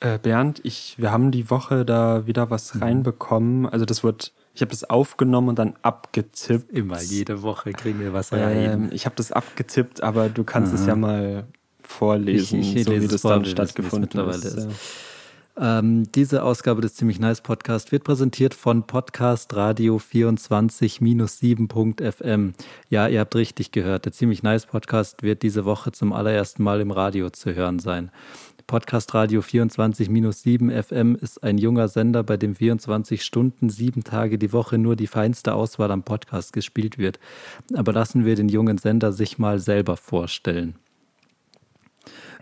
Äh, Bernd, ich, wir haben die Woche da wieder was mhm. reinbekommen. Also das wird, ich habe das aufgenommen und dann abgetippt. Immer jede Woche kriegen wir was rein. Ähm, ich habe das abgetippt, aber du kannst Aha. es ja mal vorlesen, ich, ich so wie das dann stattgefunden ist. ist. Ähm, diese Ausgabe des Ziemlich Nice Podcast wird präsentiert von Podcast Radio 24-7.fm. Ja, ihr habt richtig gehört. Der Ziemlich Nice Podcast wird diese Woche zum allerersten Mal im Radio zu hören sein. Podcast Radio 24-7 FM ist ein junger Sender, bei dem 24 Stunden, sieben Tage die Woche nur die feinste Auswahl am Podcast gespielt wird. Aber lassen wir den jungen Sender sich mal selber vorstellen.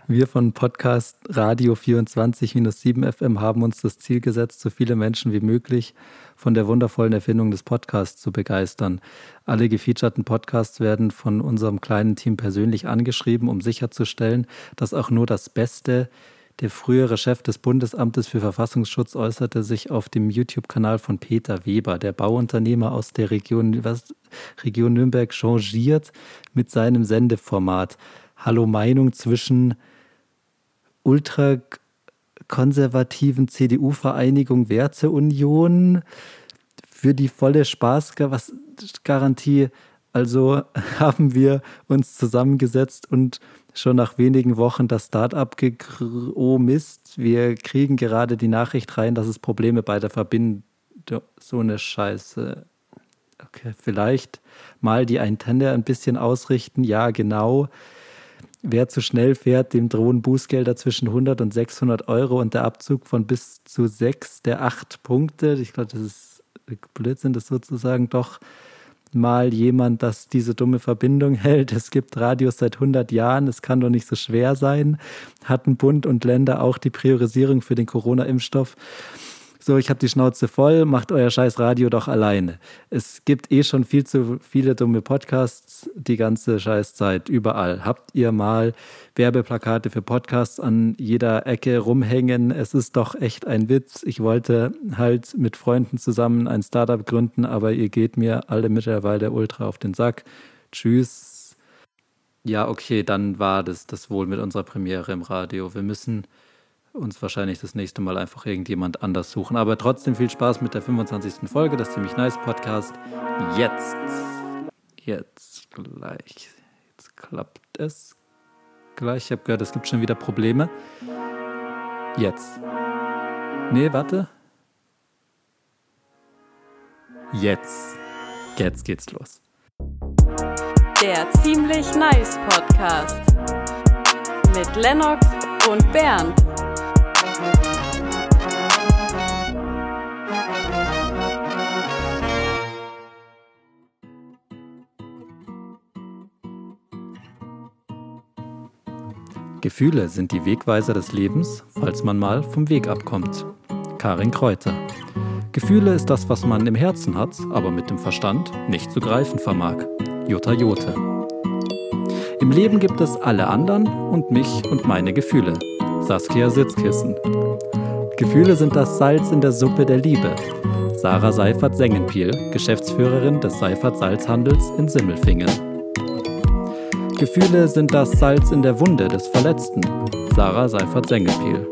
Wir von Podcast Radio 24-7 FM haben uns das Ziel gesetzt, so viele Menschen wie möglich von der wundervollen Erfindung des Podcasts zu begeistern. Alle gefeaturten Podcasts werden von unserem kleinen Team persönlich angeschrieben, um sicherzustellen, dass auch nur das Beste der frühere Chef des Bundesamtes für Verfassungsschutz äußerte sich auf dem YouTube-Kanal von Peter Weber. Der Bauunternehmer aus der Region, was, Region Nürnberg changiert mit seinem Sendeformat. Hallo Meinung zwischen ultrakonservativen CDU-Vereinigung Werteunion für die volle Spaßgarantie. Also haben wir uns zusammengesetzt und schon nach wenigen Wochen das Start-up oh Mist, wir kriegen gerade die Nachricht rein, dass es Probleme bei der Verbindung, so eine Scheiße. Okay, vielleicht mal die Antenne ein bisschen ausrichten, ja genau. Wer zu schnell fährt, dem drohen Bußgelder zwischen 100 und 600 Euro und der Abzug von bis zu sechs der acht Punkte. Ich glaube, das ist Blödsinn, das sozusagen doch mal jemand, das diese dumme Verbindung hält. Es gibt Radios seit 100 Jahren, es kann doch nicht so schwer sein. Hatten Bund und Länder auch die Priorisierung für den Corona-Impfstoff so, ich habe die Schnauze voll, macht euer scheiß Radio doch alleine. Es gibt eh schon viel zu viele dumme Podcasts die ganze scheiß Zeit, überall. Habt ihr mal Werbeplakate für Podcasts an jeder Ecke rumhängen? Es ist doch echt ein Witz. Ich wollte halt mit Freunden zusammen ein Startup gründen, aber ihr geht mir alle mittlerweile ultra auf den Sack. Tschüss. Ja, okay, dann war das das wohl mit unserer Premiere im Radio. Wir müssen uns wahrscheinlich das nächste Mal einfach irgendjemand anders suchen. Aber trotzdem viel Spaß mit der 25. Folge des Ziemlich Nice Podcast. Jetzt. Jetzt gleich. Jetzt klappt es gleich. Ich habe gehört, es gibt schon wieder Probleme. Jetzt. Nee, warte. Jetzt. Jetzt geht's los. Der Ziemlich Nice Podcast. Mit Lennox und Bernd. Gefühle sind die Wegweiser des Lebens, falls man mal vom Weg abkommt. Karin Kräuter. Gefühle ist das, was man im Herzen hat, aber mit dem Verstand nicht zu greifen vermag. Jutta Jote. Im Leben gibt es alle anderen und mich und meine Gefühle. Saskia Sitzkissen. Gefühle sind das Salz in der Suppe der Liebe. Sarah Seifert-Sengenpiel, Geschäftsführerin des Seifert-Salzhandels in Simmelfingen. Gefühle sind das Salz in der Wunde des Verletzten. Sarah Seifert-Sengenpiel.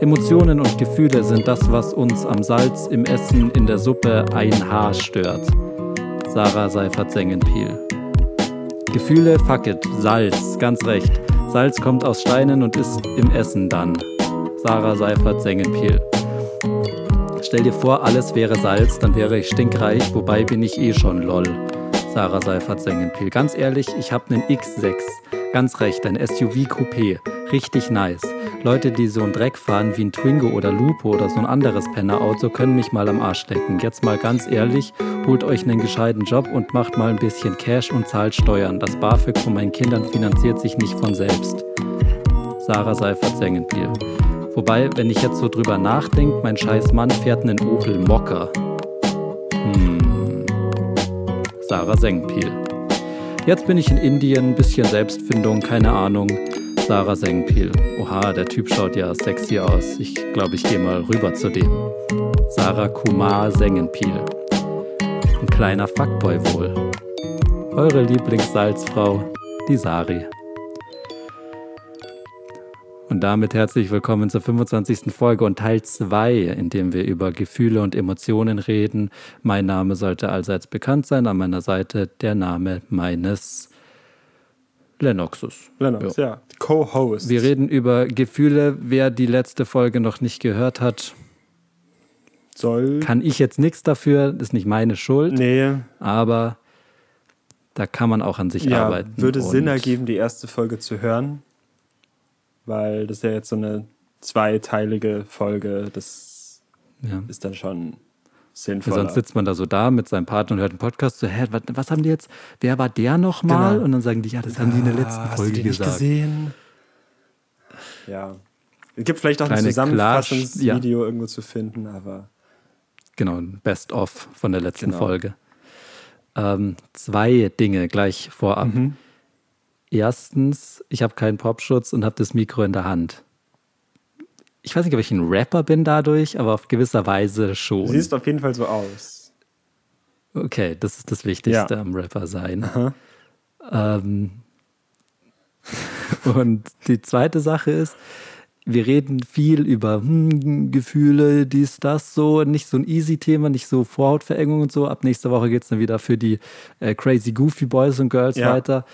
Emotionen und Gefühle sind das, was uns am Salz, im Essen, in der Suppe ein Haar stört. Sarah Seifert-Sengenpiel. Gefühle, fuck it, Salz, ganz recht. Salz kommt aus Steinen und ist im Essen dann. Sarah Seifert-Sengenpiel. Stell dir vor, alles wäre Salz, dann wäre ich stinkreich, wobei bin ich eh schon lol. Sarah Seifert-Sengenpiel. Ganz ehrlich, ich habe einen X6. Ganz recht, ein SUV-Coupé. Richtig nice. Leute, die so einen Dreck fahren wie ein Twingo oder Lupo oder so ein anderes Pennerauto, können mich mal am Arsch stecken. Jetzt mal ganz ehrlich, holt euch einen gescheiten Job und macht mal ein bisschen Cash und zahlt Steuern. Das BAföG von meinen Kindern finanziert sich nicht von selbst. Sarah Seifert-Sengenpiel. Wobei, wenn ich jetzt so drüber nachdenke, mein scheiß Mann fährt einen Opel Mocker. Hm. Sarah Sengpil. Jetzt bin ich in Indien, bisschen Selbstfindung, keine Ahnung. Sarah Sengpil. Oha, der Typ schaut ja sexy aus. Ich glaube, ich gehe mal rüber zu dem. Sarah Kumar Sengenpil. Ein kleiner Fuckboy wohl. Eure Lieblingssalzfrau, die Sari. Und damit herzlich willkommen zur 25. Folge und Teil 2, in dem wir über Gefühle und Emotionen reden. Mein Name sollte allseits bekannt sein. An meiner Seite der Name meines Lennoxes. Lennox, ja. ja. Co-Host. Wir reden über Gefühle. Wer die letzte Folge noch nicht gehört hat, soll. Kann ich jetzt nichts dafür, ist nicht meine Schuld. Nee. Aber da kann man auch an sich ja, arbeiten. Würde Sinn ergeben, die erste Folge zu hören weil das ist ja jetzt so eine zweiteilige Folge. Das ja. ist dann schon sinnvoll. Sonst sitzt man da so da mit seinem Partner und hört einen Podcast so, hä, was, was haben die jetzt? Wer war der nochmal? Genau. Und dann sagen die, ja, das haben die in der letzten ah, Folge gesagt. gesehen? Ja. Es gibt vielleicht auch Kleine ein Zusammenfassungsvideo ja. irgendwo zu finden, aber. Genau, ein Best-of von der letzten genau. Folge. Ähm, zwei Dinge gleich vorab. Mhm. Erstens, ich habe keinen Popschutz und habe das Mikro in der Hand. Ich weiß nicht, ob ich ein Rapper bin dadurch, aber auf gewisser Weise schon. Du siehst auf jeden Fall so aus. Okay, das ist das Wichtigste ja. am Rapper sein. Ähm, und die zweite Sache ist, wir reden viel über hm, Gefühle, dies, das, so. Nicht so ein Easy-Thema, nicht so Vorhautverengung und so. Ab nächster Woche geht es dann wieder für die äh, Crazy Goofy Boys und Girls ja. weiter.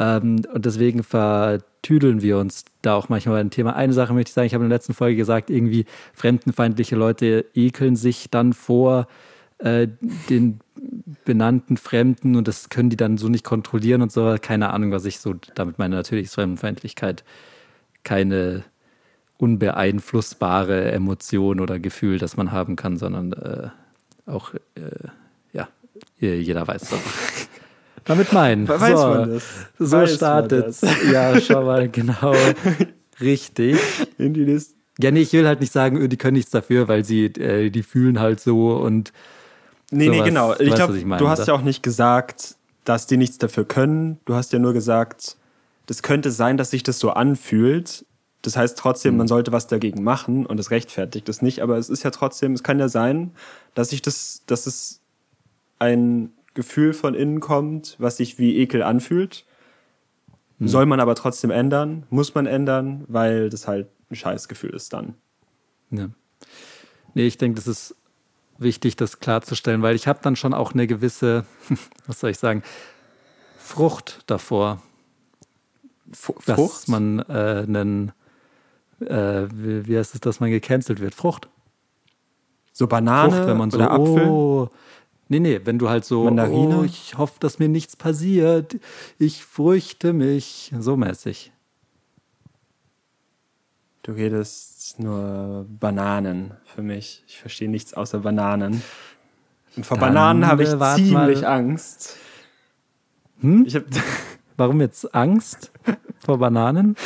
Ähm, und deswegen vertüdeln wir uns da auch manchmal dem Thema. Eine Sache möchte ich sagen, ich habe in der letzten Folge gesagt, irgendwie fremdenfeindliche Leute ekeln sich dann vor äh, den benannten Fremden und das können die dann so nicht kontrollieren und so. Keine Ahnung, was ich so damit meine. Natürlich ist Fremdenfeindlichkeit keine unbeeinflussbare Emotion oder Gefühl, das man haben kann, sondern äh, auch, äh, ja, jeder weiß das. Damit meinen. Weiß so, man das? So Weiß startet Ja, schau mal, genau. Richtig. In die Liste. Ja, nee, ich will halt nicht sagen, die können nichts dafür, weil sie, äh, die fühlen halt so und. Nee, sowas. nee, genau. Ich glaube, du hast ja auch nicht gesagt, dass die nichts dafür können. Du hast ja nur gesagt, das könnte sein, dass sich das so anfühlt. Das heißt trotzdem, man mhm. sollte was dagegen machen und das rechtfertigt das nicht. Aber es ist ja trotzdem, es kann ja sein, dass sich das, dass es ein Gefühl von innen kommt, was sich wie Ekel anfühlt. Hm. Soll man aber trotzdem ändern, muss man ändern, weil das halt ein Scheißgefühl ist dann. Ja. Nee, ich denke, das ist wichtig, das klarzustellen, weil ich habe dann schon auch eine gewisse, was soll ich sagen, Frucht davor. Frucht? Dass man äh, einen, äh, wie, wie heißt es, dass man gecancelt wird? Frucht. So Banane Frucht, wenn man so, oder Apfel? Oh, Nee, nee, wenn du halt so, Mandarine? oh, ich hoffe, dass mir nichts passiert, ich fürchte mich, so mäßig. Du redest nur Bananen für mich. Ich verstehe nichts außer Bananen. Und vor Dann Bananen habe ich ziemlich mal. Angst. Hm? Ich hab Warum jetzt Angst vor Bananen?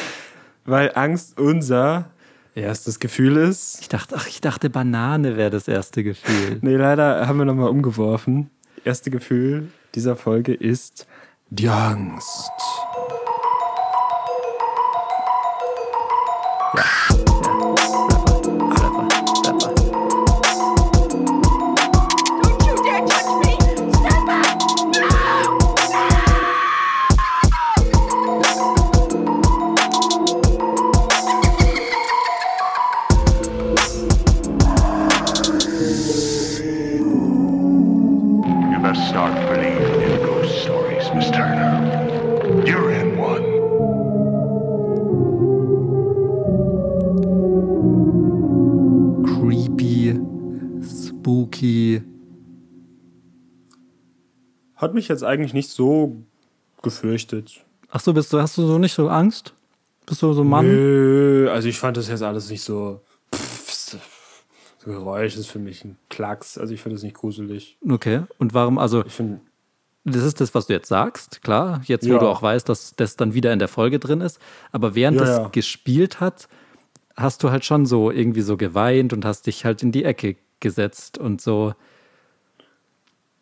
Weil Angst unser erstes Gefühl ist. Ich dachte, ach, ich dachte, Banane wäre das erste Gefühl. nee, leider haben wir nochmal umgeworfen. Erste Gefühl dieser Folge ist die Angst. Ja. Hat mich jetzt eigentlich nicht so gefürchtet. Ach so, bist du, hast du so nicht so Angst? Bist du so Mann? Nö, also ich fand das jetzt alles nicht so. Pff, so Geräusch ist für mich ein Klacks. Also ich finde das nicht gruselig. Okay. Und warum, also. Ich finde. Das ist das, was du jetzt sagst, klar. Jetzt, wo ja. du auch weißt, dass das dann wieder in der Folge drin ist. Aber während ja, das ja. gespielt hat, hast du halt schon so irgendwie so geweint und hast dich halt in die Ecke gesetzt und so.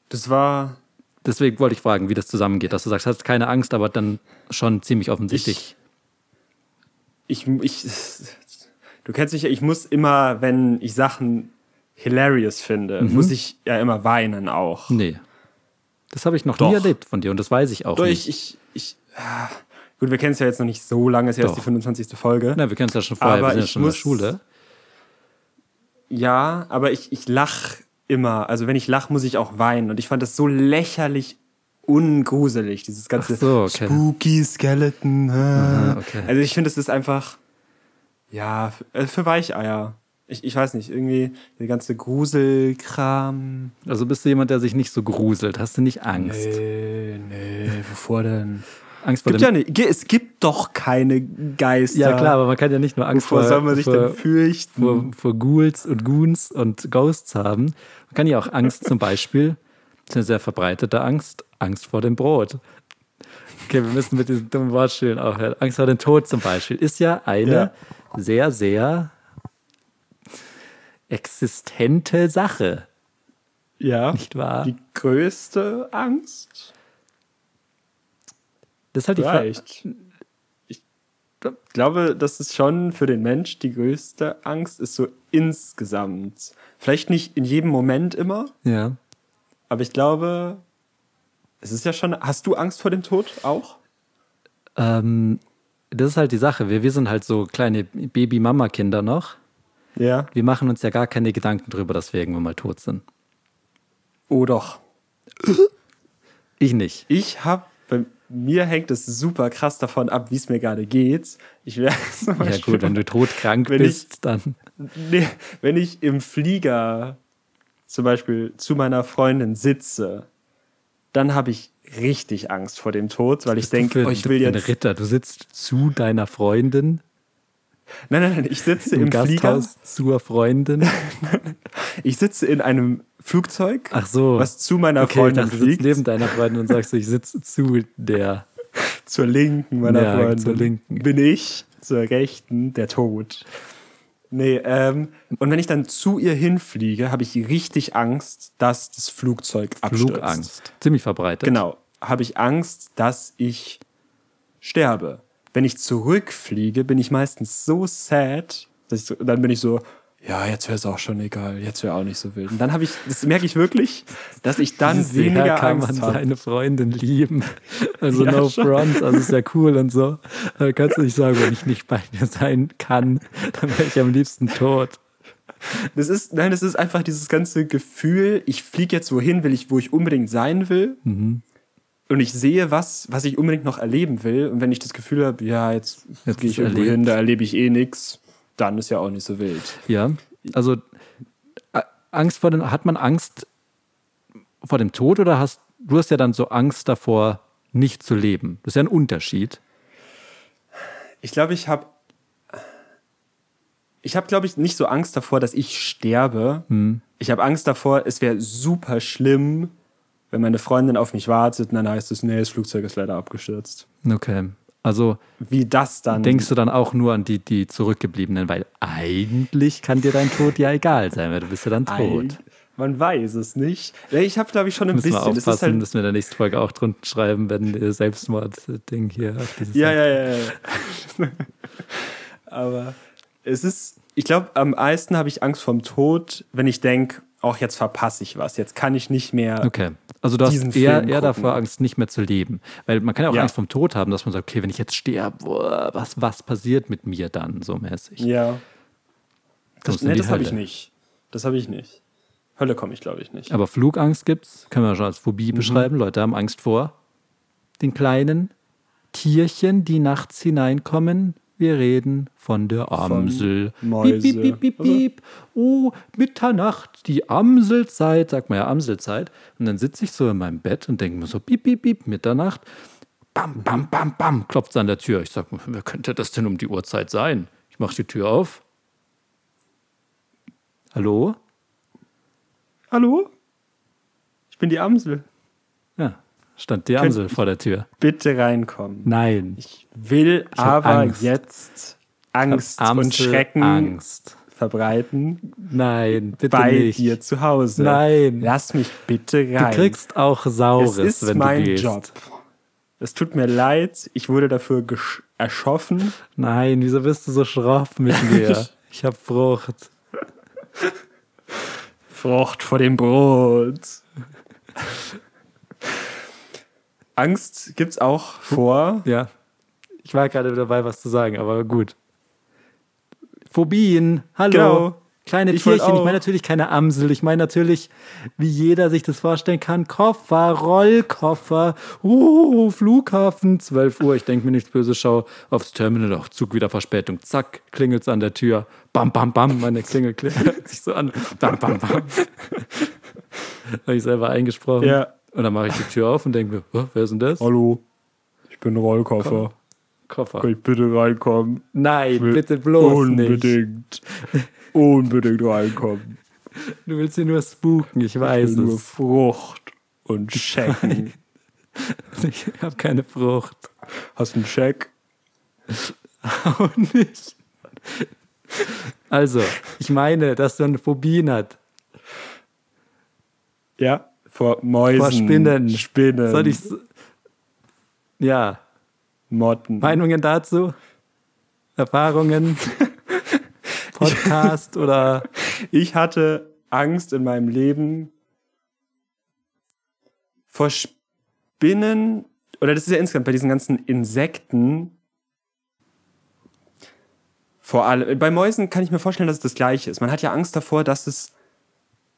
Das war, deswegen wollte ich fragen, wie das zusammengeht, dass du sagst, hast keine Angst, aber dann schon ziemlich offensichtlich. Ich, ich, ich du kennst mich ja, ich muss immer, wenn ich Sachen hilarious finde, mhm. muss ich ja immer weinen auch. Nee. Das habe ich noch Doch. nie erlebt von dir und das weiß ich auch Doch, nicht. Ich, ich, ich, ah, Gut, wir kennen es ja jetzt noch nicht so lange, es ist ja erst die 25. Folge. Na, wir kennen es ja schon vorher, aber wir sind ja schon muss, in der Schule. Ja, aber ich, ich lach immer. Also wenn ich lach, muss ich auch weinen. Und ich fand das so lächerlich ungruselig, dieses ganze so, okay. Spooky Skeleton. Aha, okay. Also ich finde, es ist einfach, ja, für, für Weicheier. Ich, ich weiß nicht, irgendwie der ganze Gruselkram. Also bist du jemand, der sich nicht so gruselt? Hast du nicht Angst? Nee, nee, wovor denn? Angst vor gibt dem ja nicht, Es gibt doch keine Geister. Ja, klar, aber man kann ja nicht nur Angst Wovor vor. soll man sich vor, denn fürchten? Vor, vor Ghouls und Goons und Ghosts haben. Man kann ja auch Angst zum Beispiel, das ist eine sehr verbreitete Angst, Angst vor dem Brot. Okay, wir müssen mit diesen dummen Wortspielen aufhören. Angst vor dem Tod zum Beispiel ist ja eine ja. sehr, sehr existente Sache. Ja. Nicht wahr? Die größte Angst? Das ist halt die Frage. Ich glaube, das ist schon für den Mensch die größte Angst, ist so insgesamt. Vielleicht nicht in jedem Moment immer. Ja. Aber ich glaube, es ist ja schon. Hast du Angst vor dem Tod auch? Ähm, das ist halt die Sache. Wir, wir sind halt so kleine Baby-Mama-Kinder noch. Ja. Wir machen uns ja gar keine Gedanken darüber, dass wir irgendwann mal tot sind. Oh doch. Ich nicht. Ich habe mir hängt es super krass davon ab, wie es mir gerade geht. Ich wäre Ja gut, wenn du todkrank bist, ich, dann. Nee, wenn ich im Flieger zum Beispiel zu meiner Freundin sitze, dann habe ich richtig Angst vor dem Tod, weil ich denke, oh, ich will jetzt. Ritter, du sitzt zu deiner Freundin. Nein, nein, nein, ich sitze im, im Gasthaus Flieger. zur Freundin. ich sitze in einem Flugzeug, Ach so. was zu meiner okay, Freundin dachte, fliegt. Du neben deiner Freundin und sagst, ich sitze zu der. Zur Linken meiner ja, Freundin. Zur Linken. Bin ich, zur Rechten, der Tod. Nee, ähm, und wenn ich dann zu ihr hinfliege, habe ich richtig Angst, dass das Flugzeug abstürzt. Flugangst. Ziemlich verbreitet. Genau. Habe ich Angst, dass ich sterbe. Wenn ich zurückfliege, bin ich meistens so sad, dass ich so, dann bin ich so, ja, jetzt wäre es auch schon egal, jetzt wäre auch nicht so wild. Und dann habe ich, das merke ich wirklich, dass ich dann Sehr weniger kann Angst man hab. seine Freundin lieben. Also ja, no schon. front, also ist ja cool und so. Da kannst du nicht sagen, wenn ich nicht bei mir sein kann, dann wäre ich am liebsten tot. Das ist, nein, das ist einfach dieses ganze Gefühl, ich fliege jetzt wohin, will ich, wo ich unbedingt sein will. Mhm. Und ich sehe was, was ich unbedingt noch erleben will. Und wenn ich das Gefühl habe, ja, jetzt, jetzt gehe ich irgendwo hin, da erlebe ich eh nichts dann ist ja auch nicht so wild. Ja, also Angst vor dem, hat man Angst vor dem Tod oder hast du hast ja dann so Angst davor, nicht zu leben? Das ist ja ein Unterschied. Ich glaube, ich habe ich habe, glaube ich, nicht so Angst davor, dass ich sterbe. Hm. Ich habe Angst davor, es wäre super schlimm, wenn meine Freundin auf mich wartet dann heißt es, nee, das Flugzeug ist leider abgestürzt. Okay. Also wie das dann. Denkst du dann auch nur an die, die Zurückgebliebenen, weil eigentlich kann dir dein Tod ja egal sein, weil du bist ja dann tot. Man weiß es nicht. Ich habe, glaube ich, schon ein müssen bisschen. Wir aufpassen, das halt müssen wir in der nächsten Folge auch drunter schreiben, wenn ihr Selbstmord-Ding hier. Ja, ja, ja, ja. Aber es ist, ich glaube, am meisten habe ich Angst vom Tod, wenn ich denke, auch jetzt verpasse ich was. Jetzt kann ich nicht mehr. Okay. Also du hast eher, eher davor Angst, nicht mehr zu leben. Weil man kann ja auch ja. Angst vom Tod haben, dass man sagt, okay, wenn ich jetzt sterbe, was, was passiert mit mir dann so mäßig? Ja. Das, nee, das habe ich nicht. Das habe ich nicht. Hölle komme ich, glaube ich, nicht. Aber Flugangst gibt's, können wir schon als Phobie mhm. beschreiben. Leute haben Angst vor den kleinen Tierchen, die nachts hineinkommen, wir reden von der Amsel. Von Mäuse. Piep, piep, piep, piep, Oh, Mitternacht, die Amselzeit, sagt man ja Amselzeit. Und dann sitze ich so in meinem Bett und denke mir so, piep, piep, piep, Mitternacht. Bam, bam, bam, bam, klopft es an der Tür. Ich sage, wer könnte das denn um die Uhrzeit sein? Ich mache die Tür auf. Hallo? Hallo? Ich bin die Amsel. Stand die Amsel vor der Tür. Bitte reinkommen. Nein. Ich will ich aber Angst. jetzt Angst und Schrecken Angst. verbreiten. Nein, bitte bei nicht. dir zu Hause. Nein. Lass mich bitte rein. Du kriegst auch Saures, es ist wenn mein du gehst. Job. Es tut mir leid, ich wurde dafür erschoffen. Nein, wieso bist du so schroff mit mir? ich hab Frucht. Frucht vor dem Brot. Angst gibt es auch vor. Ja. Ich war gerade dabei, was zu sagen, aber gut. Phobien, hallo. Genau. Kleine ich Tierchen. Ich meine natürlich keine Amsel. Ich meine natürlich, wie jeder sich das vorstellen kann, Koffer, Rollkoffer, uh, Flughafen, 12 Uhr. Ich denke mir nichts Böses, schau aufs Terminal, auch Zug wieder Verspätung. Zack, klingelt es an der Tür. Bam, bam, bam, meine Klingel klingelt sich so an. Bam, bam, bam. Habe ich selber eingesprochen. Ja. Und dann mache ich die Tür auf und denke mir, wer ist denn das? Hallo, ich bin Rollkoffer. Komm. Koffer. Kann ich bitte reinkommen? Nein, bitte bloß unbedingt. nicht. Unbedingt. Unbedingt reinkommen. Du willst sie nur spooken, ich weiß ich will es. Nur Frucht und Schecken. ich habe keine Frucht. Hast du einen Scheck? Auch nicht. Also, ich meine, dass du eine Phobie hat. Ja, vor Mäusen. Vor Spinnen. Spinnen. Soll ich. Ja. Motten. Meinungen dazu? Erfahrungen? Podcast oder? Ich hatte Angst in meinem Leben vor Spinnen oder das ist ja insgesamt bei diesen ganzen Insekten. Vor allem bei Mäusen kann ich mir vorstellen, dass es das Gleiche ist. Man hat ja Angst davor, dass es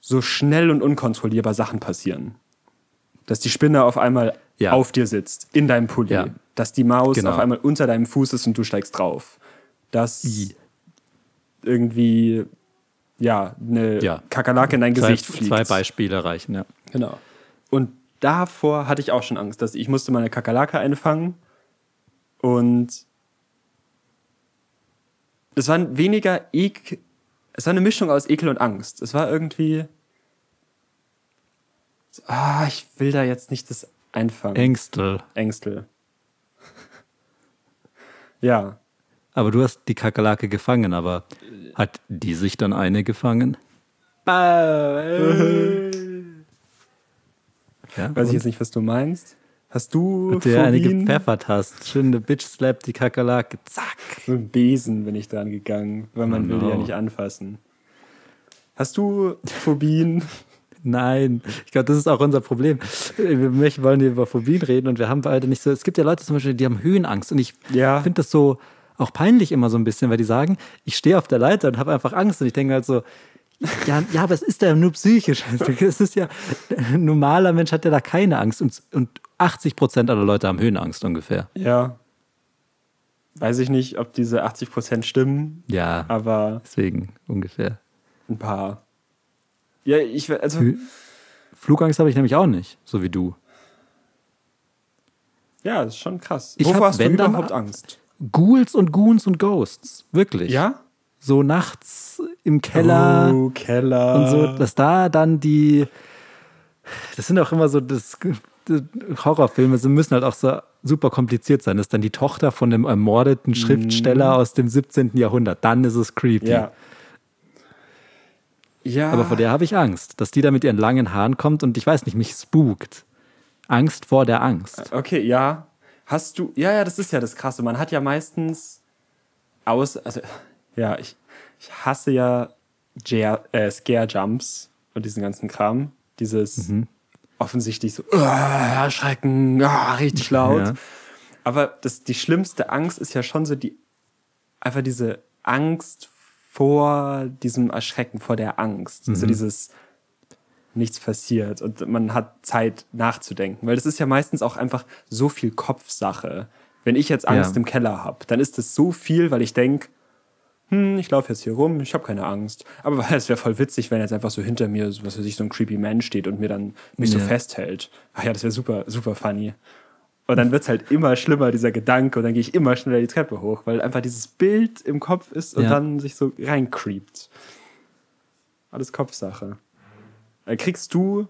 so schnell und unkontrollierbar Sachen passieren. Dass die Spinne auf einmal ja. auf dir sitzt, in deinem Pulli. Ja. Dass die Maus genau. auf einmal unter deinem Fuß ist und du steigst drauf. Dass I. irgendwie ja, eine ja. Kakerlake in dein zwei, Gesicht fliegt. Zwei Beispiele reichen, ja. Genau. Und davor hatte ich auch schon Angst, dass ich musste mal eine Kakerlake einfangen und es war weniger Ekel, es war eine Mischung aus Ekel und Angst. Es war irgendwie, ah, ich will da jetzt nicht das einfangen. Ängstel. Ängstel. ja. Aber du hast die Kakerlake gefangen, aber hat die sich dann eine gefangen? ja, Weiß ich jetzt nicht, was du meinst. Hast du Und der eine gepfeffert hast. Schön eine Bitch slap die Kakerlake. Zack. So ein Besen bin ich dran gegangen, weil man oh will die ja nicht anfassen. Hast du Phobien? Nein, ich glaube, das ist auch unser Problem. Wir wollen hier über Phobien reden und wir haben beide nicht so. Es gibt ja Leute zum Beispiel, die haben Höhenangst und ich ja. finde das so auch peinlich immer so ein bisschen, weil die sagen, ich stehe auf der Leiter und habe einfach Angst und ich denke halt so, ja, ja, aber es ist ja nur psychisch. Es ist ja, ein normaler Mensch hat ja da keine Angst und, und 80 Prozent aller Leute haben Höhenangst ungefähr. Ja. Weiß ich nicht, ob diese 80 Prozent stimmen. Ja. Aber. Deswegen ungefähr. Ein paar. Ja, ich, also. Flugangst habe ich nämlich auch nicht, so wie du. Ja, das ist schon krass. Ich Wovor hast du überhaupt Angst? Ghouls und Goons und Ghosts. Wirklich. Ja? So nachts im Keller. Oh, Keller. Und so, dass da dann die. Das sind auch immer so das, Horrorfilme, sie müssen halt auch so super kompliziert sein. Das ist dann die Tochter von einem ermordeten mhm. Schriftsteller mm. aus dem 17. Jahrhundert. Dann ist es creepy. Ja. Ja. Aber vor der habe ich Angst, dass die da mit ihren langen Haaren kommt und ich weiß nicht, mich spukt. Angst vor der Angst. Okay, ja. Hast du, ja, ja, das ist ja das Krasse. Man hat ja meistens aus, also, ja, ich, ich hasse ja Ger, äh, Scare Jumps und diesen ganzen Kram. Dieses mhm. offensichtlich so, uh, erschrecken, uh, richtig laut. Ja. Aber das, die schlimmste Angst ist ja schon so die, einfach diese Angst vor diesem Erschrecken, vor der Angst. Mhm. So dieses, nichts passiert und man hat Zeit nachzudenken. Weil das ist ja meistens auch einfach so viel Kopfsache. Wenn ich jetzt Angst ja. im Keller habe, dann ist das so viel, weil ich denke, hm, ich laufe jetzt hier rum, ich habe keine Angst. Aber es wäre voll witzig, wenn jetzt einfach so hinter mir, was weiß ich, so ein creepy Man steht und mir dann mich ja. so festhält. Ach ja, das wäre super, super funny. Und dann wird es halt immer schlimmer, dieser Gedanke, und dann gehe ich immer schneller die Treppe hoch, weil einfach dieses Bild im Kopf ist und ja. dann sich so reincreept. Alles Kopfsache. Äh, kriegst du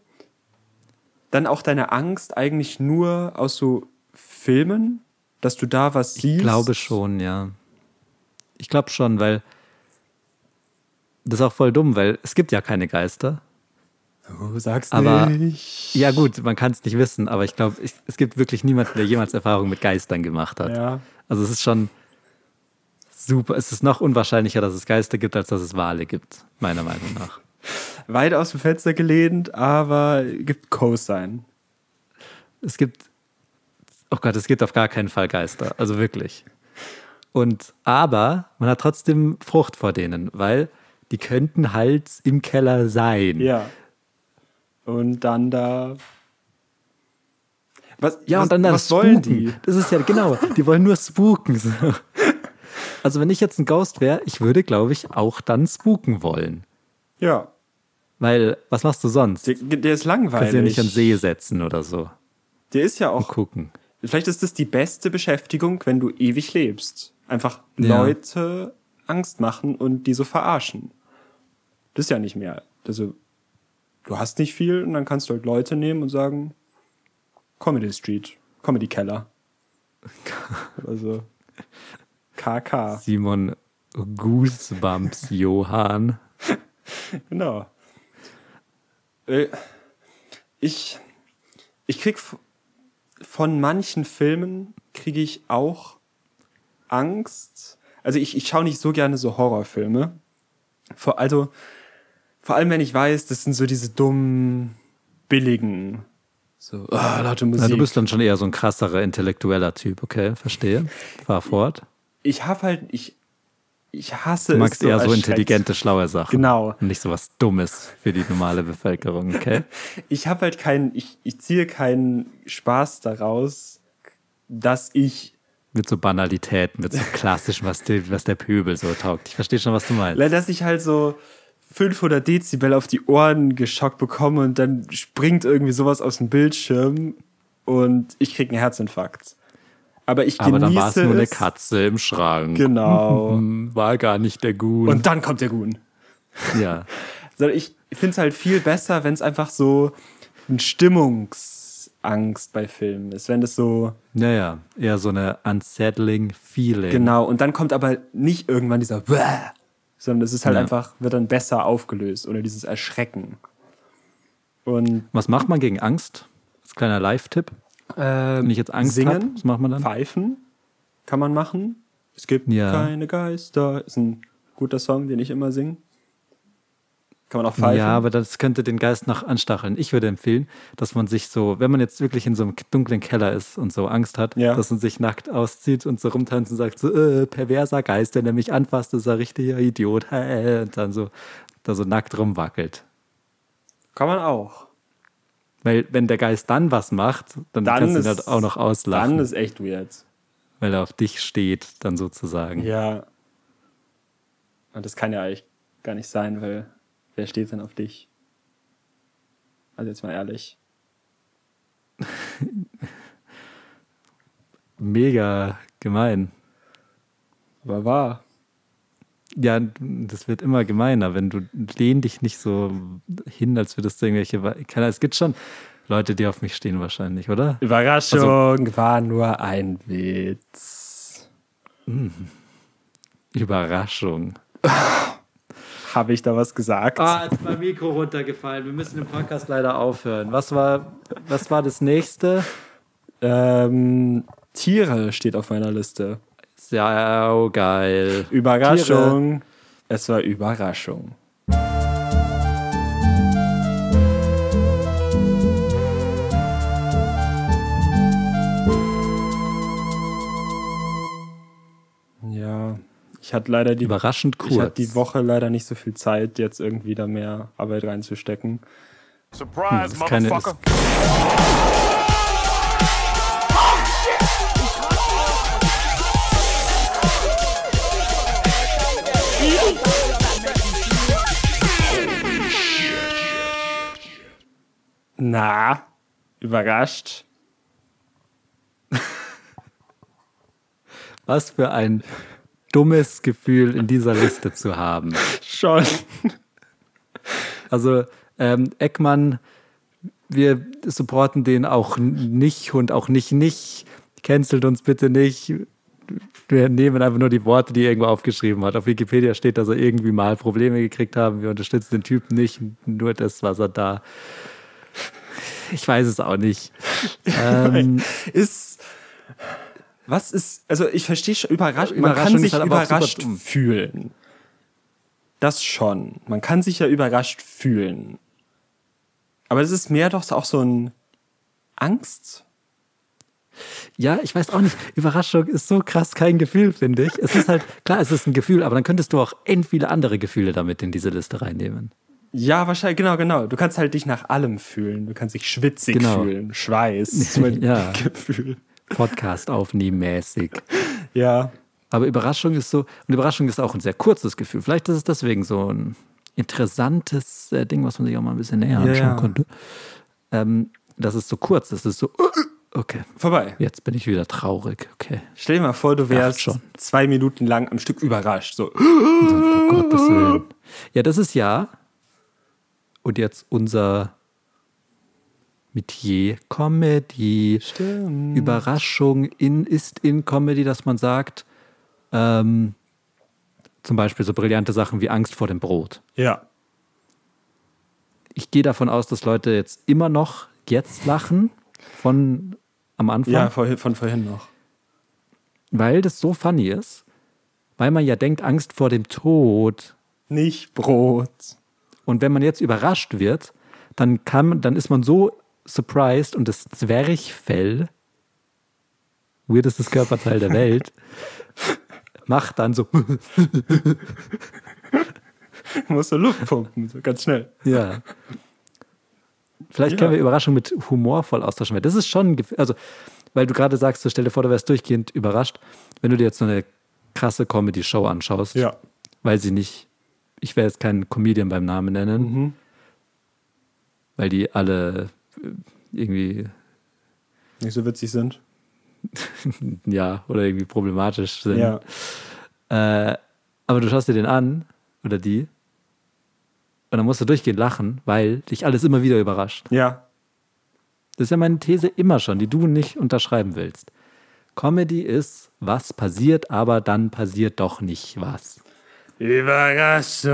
dann auch deine Angst eigentlich nur aus so Filmen, dass du da was siehst? Ich glaube schon, ja. Ich glaube schon, weil das ist auch voll dumm, weil es gibt ja keine Geister. Du sagst aber, nicht. Ja gut, man kann es nicht wissen, aber ich glaube, es gibt wirklich niemanden, der jemals Erfahrung mit Geistern gemacht hat. Ja. Also es ist schon super, es ist noch unwahrscheinlicher, dass es Geister gibt, als dass es Wale gibt, meiner Meinung nach weit aus dem Fenster gelehnt, aber gibt Cosine. Es gibt Oh Gott, es gibt auf gar keinen Fall Geister. Also wirklich. Und aber man hat trotzdem Frucht vor denen, weil die könnten halt im Keller sein. Ja. Und dann da. Was, ja, was, und dann da was wollen die? Das ist ja genau, die wollen nur spooken. So. Also, wenn ich jetzt ein Ghost wäre, ich würde, glaube ich, auch dann spooken wollen. Ja. Weil, was machst du sonst? Der, der ist langweilig. Kannst du ja nicht an See setzen oder so. Der ist ja auch. Und gucken. Vielleicht ist das die beste Beschäftigung, wenn du ewig lebst. Einfach ja. Leute Angst machen und die so verarschen. Das ist ja nicht mehr. Also, du hast nicht viel und dann kannst du halt Leute nehmen und sagen, Comedy Street, Comedy Keller. also, KK. Simon Goosebumps Johann. genau. Äh, ich, ich krieg von manchen Filmen kriege ich auch Angst. Also ich, ich schaue nicht so gerne so Horrorfilme. Vor, also vor allem, wenn ich weiß, das sind so diese dummen, billigen, so, oh, laute Musik. Na, du bist dann schon eher so ein krasserer intellektueller Typ, okay? Verstehe. Fahr fort. Ich habe halt, ich, ich hasse Du magst es so eher so intelligente, schlaue Sachen. Genau. Und nicht so was Dummes für die normale Bevölkerung, okay? ich habe halt keinen, ich, ich ziehe keinen Spaß daraus, dass ich mit so Banalitäten, mit so klassischen, was, die, was der Pöbel so taugt. Ich verstehe schon, was du meinst. Dass ich halt so 500 Dezibel auf die Ohren geschockt bekomme und dann springt irgendwie sowas aus dem Bildschirm und ich krieg einen Herzinfarkt. Aber ich genieße Aber dann war es nur eine Katze im Schrank. Genau. War gar nicht der Gun. Und dann kommt der Gun. Ja. Ich finde es halt viel besser, wenn es einfach so ein Stimmungsangst bei Filmen ist. Wenn das so. Naja, eher so eine unsettling Feeling. Genau. Und dann kommt aber nicht irgendwann dieser sondern es ist halt ja. einfach, wird dann besser aufgelöst oder dieses Erschrecken. Und Was macht man gegen Angst? Als kleiner Live-Tipp. Äh, Wenn ich jetzt Angst habe, was macht man dann? Pfeifen kann man machen. Es gibt ja. keine Geister. Ist ein guter Song, den ich immer singe. Kann man auch pfeifen. Ja, aber das könnte den Geist noch anstacheln. Ich würde empfehlen, dass man sich so, wenn man jetzt wirklich in so einem dunklen Keller ist und so Angst hat, ja. dass man sich nackt auszieht und so rumtanzt und sagt so, äh, perverser Geist, der mich anfasst, ist ein richtiger Idiot. Und dann so, da so nackt rumwackelt. Kann man auch. Weil wenn der Geist dann was macht, dann, dann kannst du ihn halt auch noch auslachen. Dann ist echt weird. Weil er auf dich steht, dann sozusagen. Ja. Und das kann ja eigentlich gar nicht sein, weil Wer steht denn auf dich? Also jetzt mal ehrlich. Mega gemein. Aber wahr. Ja, das wird immer gemeiner, wenn du lehn dich nicht so hin, als würdest du irgendwelche. Es gibt schon Leute, die auf mich stehen, wahrscheinlich, oder? Überraschung, also, war nur ein Witz. Hm. Überraschung. Habe ich da was gesagt? Ah, ist mein Mikro runtergefallen. Wir müssen den Podcast leider aufhören. Was war, was war das nächste? Ähm, Tiere steht auf meiner Liste. Sehr geil. Überraschung. Tiere. Es war Überraschung. Ich hatte leider die, Überraschend kurz. Ich hatte die Woche leider nicht so viel Zeit, jetzt irgendwie da mehr Arbeit reinzustecken. Surprise, hm, keine, Motherfucker! Na, überrascht. Was für ein dummes Gefühl, in dieser Liste zu haben. Schon. Also ähm, Eckmann, wir supporten den auch nicht und auch nicht nicht. Cancelt uns bitte nicht. Wir nehmen einfach nur die Worte, die er irgendwo aufgeschrieben hat. Auf Wikipedia steht, dass er irgendwie mal Probleme gekriegt haben. Wir unterstützen den Typen nicht, nur das, was er da. Ich weiß es auch nicht. ähm, ist was ist, also ich verstehe schon, überrascht, man kann sich halt überrascht fühlen. Das schon. Man kann sich ja überrascht fühlen. Aber es ist mehr doch auch so ein Angst. Ja, ich weiß auch nicht. Überraschung ist so krass kein Gefühl, finde ich. Es ist halt, klar, es ist ein Gefühl, aber dann könntest du auch end viele andere Gefühle damit in diese Liste reinnehmen. Ja, wahrscheinlich, genau, genau. Du kannst halt dich nach allem fühlen. Du kannst dich schwitzig genau. fühlen, Schweiß. Ist mein ja. Gefühl. Podcast aufnehmen mäßig. Ja. Aber Überraschung ist so, und Überraschung ist auch ein sehr kurzes Gefühl. Vielleicht ist es deswegen so ein interessantes äh, Ding, was man sich auch mal ein bisschen näher anschauen ja. konnte. Ähm, das ist so kurz, das ist so, okay. Vorbei. Jetzt bin ich wieder traurig, okay. Stell dir mal vor, du wärst schon. zwei Minuten lang am Stück überrascht. So. Oh Gottes Willen. Ja, das ist ja. Und jetzt unser Metier Comedy. Stimmt. Überraschung in, ist in Comedy, dass man sagt, ähm, zum Beispiel so brillante Sachen wie Angst vor dem Brot. Ja. Ich gehe davon aus, dass Leute jetzt immer noch jetzt lachen von am Anfang. Ja, von, von vorhin noch. Weil das so funny ist. Weil man ja denkt, Angst vor dem Tod. Nicht Brot. Und wenn man jetzt überrascht wird, dann kann, dann ist man so surprised und das Zwerchfell, weirdestes Körperteil der Welt, macht dann so. Musst du Luft pumpen, so ganz schnell. Ja. Vielleicht ja. können wir Überraschung mit humorvoll austauschen. Das ist schon, also, weil du gerade sagst, so stell dir vor, du wärst durchgehend überrascht, wenn du dir jetzt so eine krasse Comedy-Show anschaust. Ja. Weil sie nicht, ich werde jetzt keinen Comedian beim Namen nennen, mhm. weil die alle irgendwie nicht so witzig sind. ja, oder irgendwie problematisch sind. Ja. Äh, aber du schaust dir den an, oder die, und dann musst du durchgehend lachen, weil dich alles immer wieder überrascht. Ja. Das ist ja meine These immer schon, die du nicht unterschreiben willst. Comedy ist, was passiert, aber dann passiert doch nicht was. Überraschung.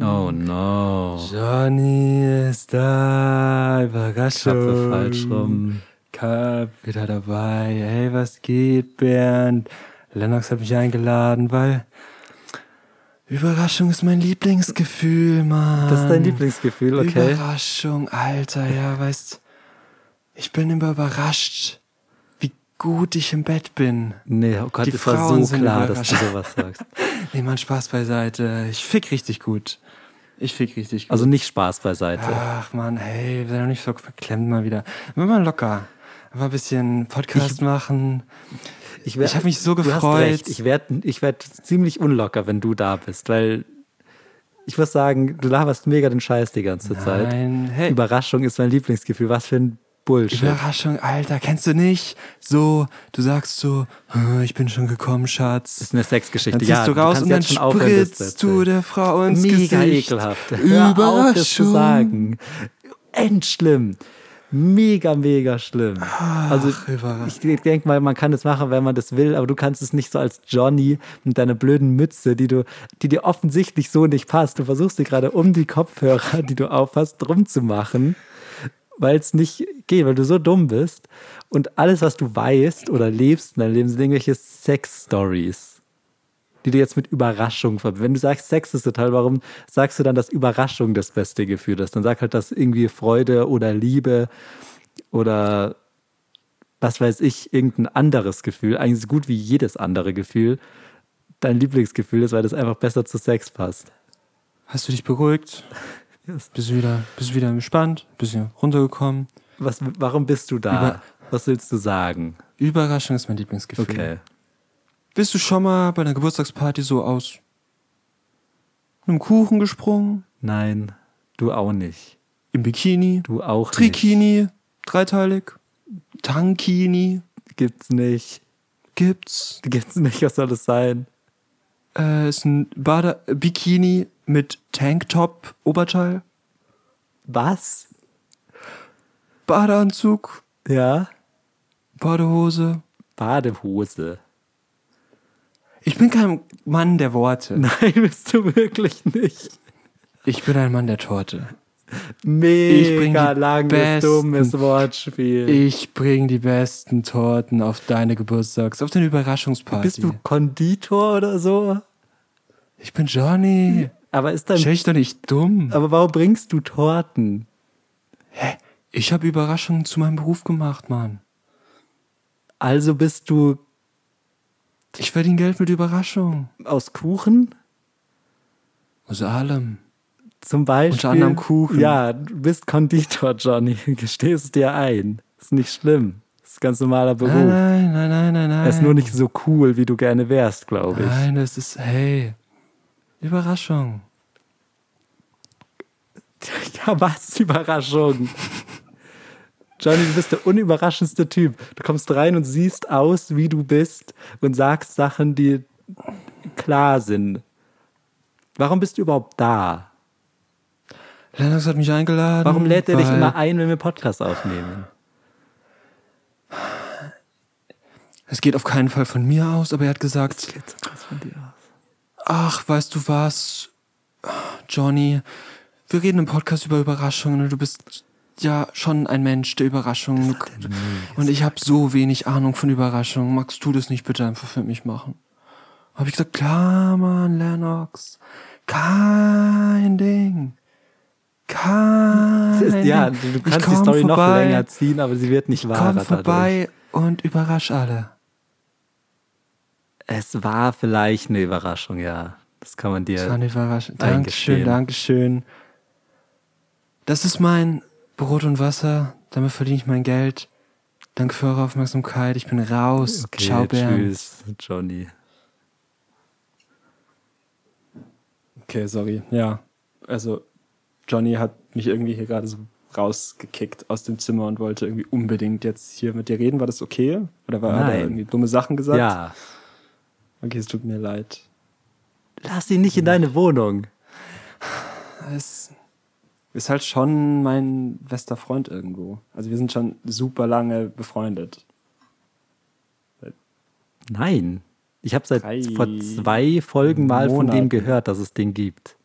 Oh no. Johnny ist da. Überraschung. Kappe falsch rum. Cup wieder dabei. Hey, was geht, Bernd? Lennox hat mich eingeladen, weil Überraschung ist mein Lieblingsgefühl, Mann. Das ist dein Lieblingsgefühl, okay. Überraschung, Alter, ja, weißt ich bin immer überrascht, gut ich im Bett bin. Nee, oh Gott, es war so klar, dass du sowas sagst. nee, Mann, Spaß beiseite. Ich fick richtig gut. Ich fick richtig gut. Also nicht Spaß beiseite. Ach, Mann, hey, sei doch nicht so verklemmt mal wieder. Immer mal locker. Mal ein bisschen Podcast ich, machen. Ich, ich habe mich so gefreut. Ich werde ich werd ziemlich unlocker, wenn du da bist, weil ich muss sagen, du laberst mega den Scheiß die ganze Nein. Zeit. Hey. Überraschung ist mein Lieblingsgefühl. Was für ein Bullshit. Überraschung, Alter, kennst du nicht? So, du sagst so, ich bin schon gekommen, Schatz. Das ist eine Sexgeschichte. Dann ja, du raus und dann spritzt du der Frau ins Mega Gesicht. Mega ekelhaft. Überraschung. Auf, das zu sagen. Endschlimm mega, mega schlimm. Ach, also ich denke mal, man kann es machen, wenn man das will, aber du kannst es nicht so als Johnny mit deiner blöden Mütze, die du, die dir offensichtlich so nicht passt. Du versuchst dir gerade um die Kopfhörer, die du aufhast, drum zu machen, weil es nicht geht, weil du so dumm bist. Und alles, was du weißt oder lebst in deinem Leben, sind irgendwelche Sex-Stories die du jetzt mit Überraschung verbindest. Wenn du sagst, Sex ist total, warum sagst du dann, dass Überraschung das beste Gefühl ist? Dann sag halt, dass irgendwie Freude oder Liebe oder was weiß ich, irgendein anderes Gefühl, eigentlich so gut wie jedes andere Gefühl, dein Lieblingsgefühl ist, weil das einfach besser zu Sex passt. Hast du dich beruhigt? Yes. Bist, du wieder, bist wieder entspannt? Bist du runtergekommen? Was, warum bist du da? Über Was willst du sagen? Überraschung ist mein Lieblingsgefühl. Okay. Bist du schon mal bei einer Geburtstagsparty so aus einem Kuchen gesprungen? Nein, du auch nicht. Im Bikini? Du auch Trikini? Nicht. Dreiteilig? Tankini? Gibt's nicht. Gibt's? Gibt's nicht, was soll das sein? Äh, ist ein Bade Bikini mit Tanktop, Oberteil. Was? Badeanzug. Ja. Badehose. Badehose. Ich bin kein Mann der Worte. Nein, bist du wirklich nicht. Ich bin ein Mann der Torte. Mega langes, besten, dummes Wortspiel. Ich bring die besten Torten auf deine Geburtstags, auf deine Überraschungsparty. Bist du Konditor oder so? Ich bin Johnny. Aber ist dein. Stell ich doch nicht dumm. Aber warum bringst du Torten? Hä? Ich habe Überraschungen zu meinem Beruf gemacht, Mann. Also bist du. Ich verdiene Geld mit Überraschung. Aus Kuchen? Aus allem. Zum Beispiel. Unter anderem Kuchen. Ja, du bist Konditor, Johnny. Gestehst dir ein. Ist nicht schlimm. Ist ein ganz normaler Beruf. Nein, nein, nein, nein, nein. Er ist nur nicht so cool, wie du gerne wärst, glaube ich. Nein, das ist, hey, Überraschung. Ja, was? Überraschung. Johnny, du bist der unüberraschendste Typ. Du kommst rein und siehst aus, wie du bist und sagst Sachen, die klar sind. Warum bist du überhaupt da? Lennox hat mich eingeladen. Warum lädt er dich immer ein, wenn wir Podcast aufnehmen? Es geht auf keinen Fall von mir aus, aber er hat gesagt. Es geht von dir aus. Ach, weißt du was, Johnny? Wir reden im Podcast über Überraschungen und du bist ja schon ein Mensch der Überraschungen. Und ich habe so wenig Ahnung von Überraschungen. Magst du das nicht bitte einfach für mich machen? Habe ich gesagt, klar, Mann, Lennox. Kein Ding. Kein ist, Ja, du kannst die Story vorbei. noch länger ziehen, aber sie wird nicht wahr. Komm vorbei dadurch. und überrasch alle. Es war vielleicht eine Überraschung, ja. Das kann man dir. Es war eine Überraschung. Dankeschön, Dankeschön. Das ist mein Brot und Wasser. Damit verdiene ich mein Geld. Danke für eure Aufmerksamkeit. Ich bin raus. Okay, Ciao, Bernd. Tschüss, Johnny. Okay, sorry. Ja, also Johnny hat mich irgendwie hier gerade so rausgekickt aus dem Zimmer und wollte irgendwie unbedingt jetzt hier mit dir reden. War das okay? Oder war er irgendwie dumme Sachen gesagt? Ja. Okay, es tut mir leid. Lass ihn nicht in deine Wohnung. Es ist halt schon mein bester Freund irgendwo. Also wir sind schon super lange befreundet. Nein. Ich habe seit Drei vor zwei Folgen mal Monaten. von dem gehört, dass es den gibt.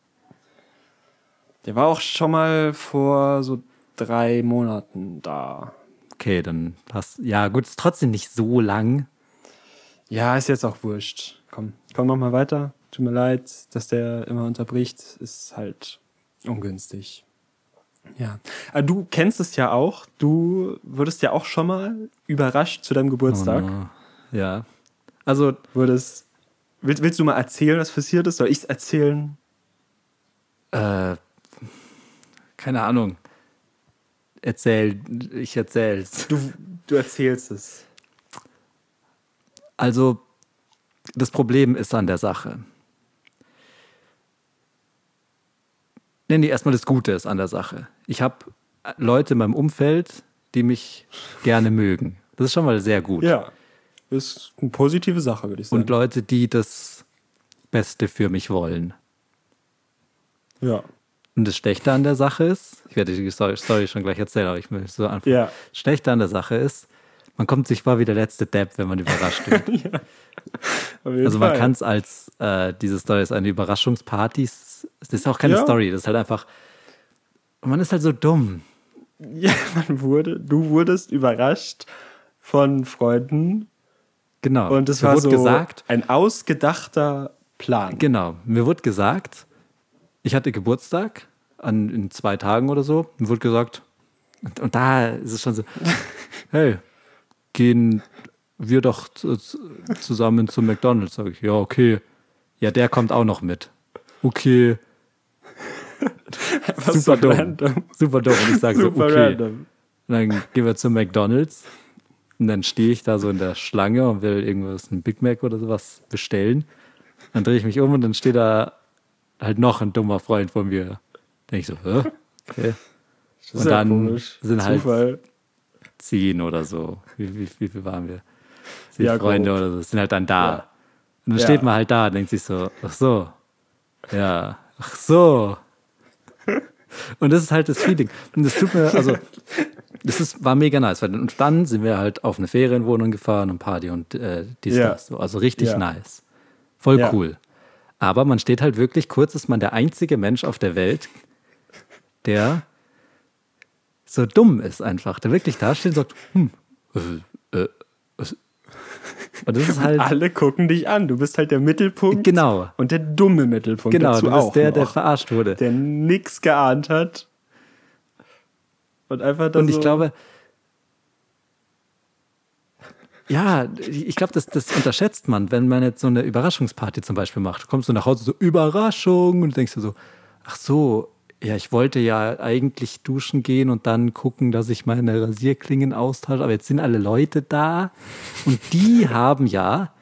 Der war auch schon mal vor so drei Monaten da. Okay, dann hast ja gut, ist trotzdem nicht so lang. Ja, ist jetzt auch wurscht. Komm, komm noch mal weiter. Tut mir leid, dass der immer unterbricht. Ist halt ungünstig. Ja. Aber du kennst es ja auch. Du wurdest ja auch schon mal überrascht zu deinem Geburtstag. Oh no. Ja. Also. Wurdest. Willst, willst du mal erzählen, was passiert ist? Soll ich es erzählen? Äh. Keine Ahnung. Erzähl. Ich erzähl's. Du, du erzählst es. Also, das Problem ist an der Sache. Nennen die erstmal das Gute ist an der Sache. Ich habe Leute in meinem Umfeld, die mich gerne mögen. Das ist schon mal sehr gut. Ja, ist eine positive Sache, würde ich sagen. Und Leute, die das Beste für mich wollen. Ja. Und das Schlechte an der Sache ist, ich werde die Story schon gleich erzählen, aber ich möchte so anfangen. Ja. Schlechte an der Sache ist, man kommt sich vor wie der letzte Depp, wenn man überrascht wird. ja, also man kann es als, äh, diese Story ist eine Überraschungsparty. Das ist auch keine ja. Story, das ist halt einfach, man ist halt so dumm. Ja, man wurde, du wurdest überrascht von Freunden. Genau. Und es war so gesagt, ein ausgedachter Plan. Genau. Mir wurde gesagt, ich hatte Geburtstag an, in zwei Tagen oder so. Mir wurde gesagt, und, und da ist es schon so, hey, gehen wir doch zusammen zum McDonalds. Sag ich, ja, okay. Ja, der kommt auch noch mit. Okay. Super so dumm. Random. Super dumm. Und ich sage so, okay. Random. Und dann gehen wir zum McDonalds. Und dann stehe ich da so in der Schlange und will irgendwas, ein Big Mac oder sowas bestellen. Dann drehe ich mich um und dann steht da halt noch ein dummer Freund von mir. Denke ich so, hä? Okay. Und dann komisch. sind halt Zufall zehn oder so. Wie, wie, wie viel waren wir? Zehn ja, Freunde grob. oder so, sind halt dann da. Ja. Und dann ja. steht man halt da und denkt sich so, ach so, ja, ach so. Und das ist halt das Feeling. Und das tut mir, also, das ist, war mega nice. Und dann sind wir halt auf eine Ferienwohnung gefahren und Party und äh, dies, ja. das. So. Also richtig ja. nice. Voll ja. cool. Aber man steht halt wirklich, kurz ist man der einzige Mensch auf der Welt, der so dumm ist einfach, der wirklich da steht und sagt, hm, äh, äh, und das ist halt. Alle gucken dich an. Du bist halt der Mittelpunkt. Genau. Und der dumme Mittelpunkt. Genau, dazu du bist auch der, noch, der verarscht wurde. Der nichts geahnt hat. Und einfach dann. Und ich so glaube. Ja, ich glaube, das, das unterschätzt man, wenn man jetzt so eine Überraschungsparty zum Beispiel macht. Du kommst du nach Hause so, Überraschung, und du denkst dir so, ach so, ja, ich wollte ja eigentlich duschen gehen und dann gucken, dass ich meine Rasierklingen austausche, aber jetzt sind alle Leute da und die haben ja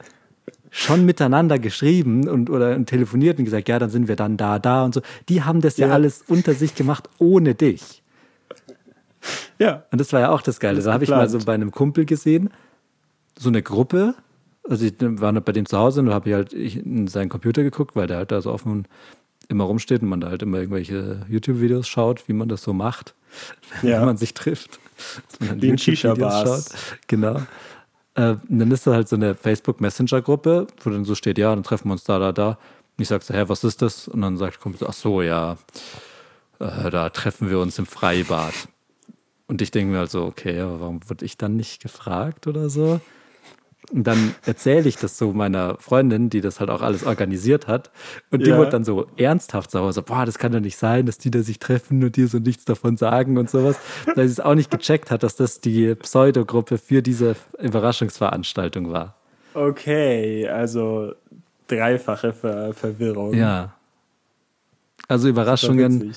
schon miteinander geschrieben und oder telefoniert und gesagt, ja, dann sind wir dann da, da und so. Die haben das ja, ja alles unter sich gemacht ohne dich. Ja. Und das war ja auch das Geile. Das da habe ich mal so bei einem Kumpel gesehen, so eine Gruppe. Also ich war bei dem zu Hause und habe ich halt in seinen Computer geguckt, weil der halt da so offen immer rumsteht und man da halt immer irgendwelche YouTube-Videos schaut, wie man das so macht, ja. wenn man sich trifft. In Shisha-Bars. Genau. Äh, dann ist da halt so eine Facebook-Messenger-Gruppe, wo dann so steht, ja, dann treffen wir uns da, da, da. Und ich sage so, hä, was ist das? Und dann sagt kommt so, ach so, ja, äh, da treffen wir uns im Freibad. Und ich denke mir halt so, okay, aber warum wurde ich dann nicht gefragt oder so? Und dann erzähle ich das so meiner Freundin, die das halt auch alles organisiert hat. Und die ja. wird dann so ernsthaft sauer, so, boah, das kann doch nicht sein, dass die da sich treffen und dir so nichts davon sagen und sowas. Weil sie es auch nicht gecheckt hat, dass das die Pseudogruppe für diese Überraschungsveranstaltung war. Okay, also dreifache Ver Verwirrung. Ja. Also Überraschungen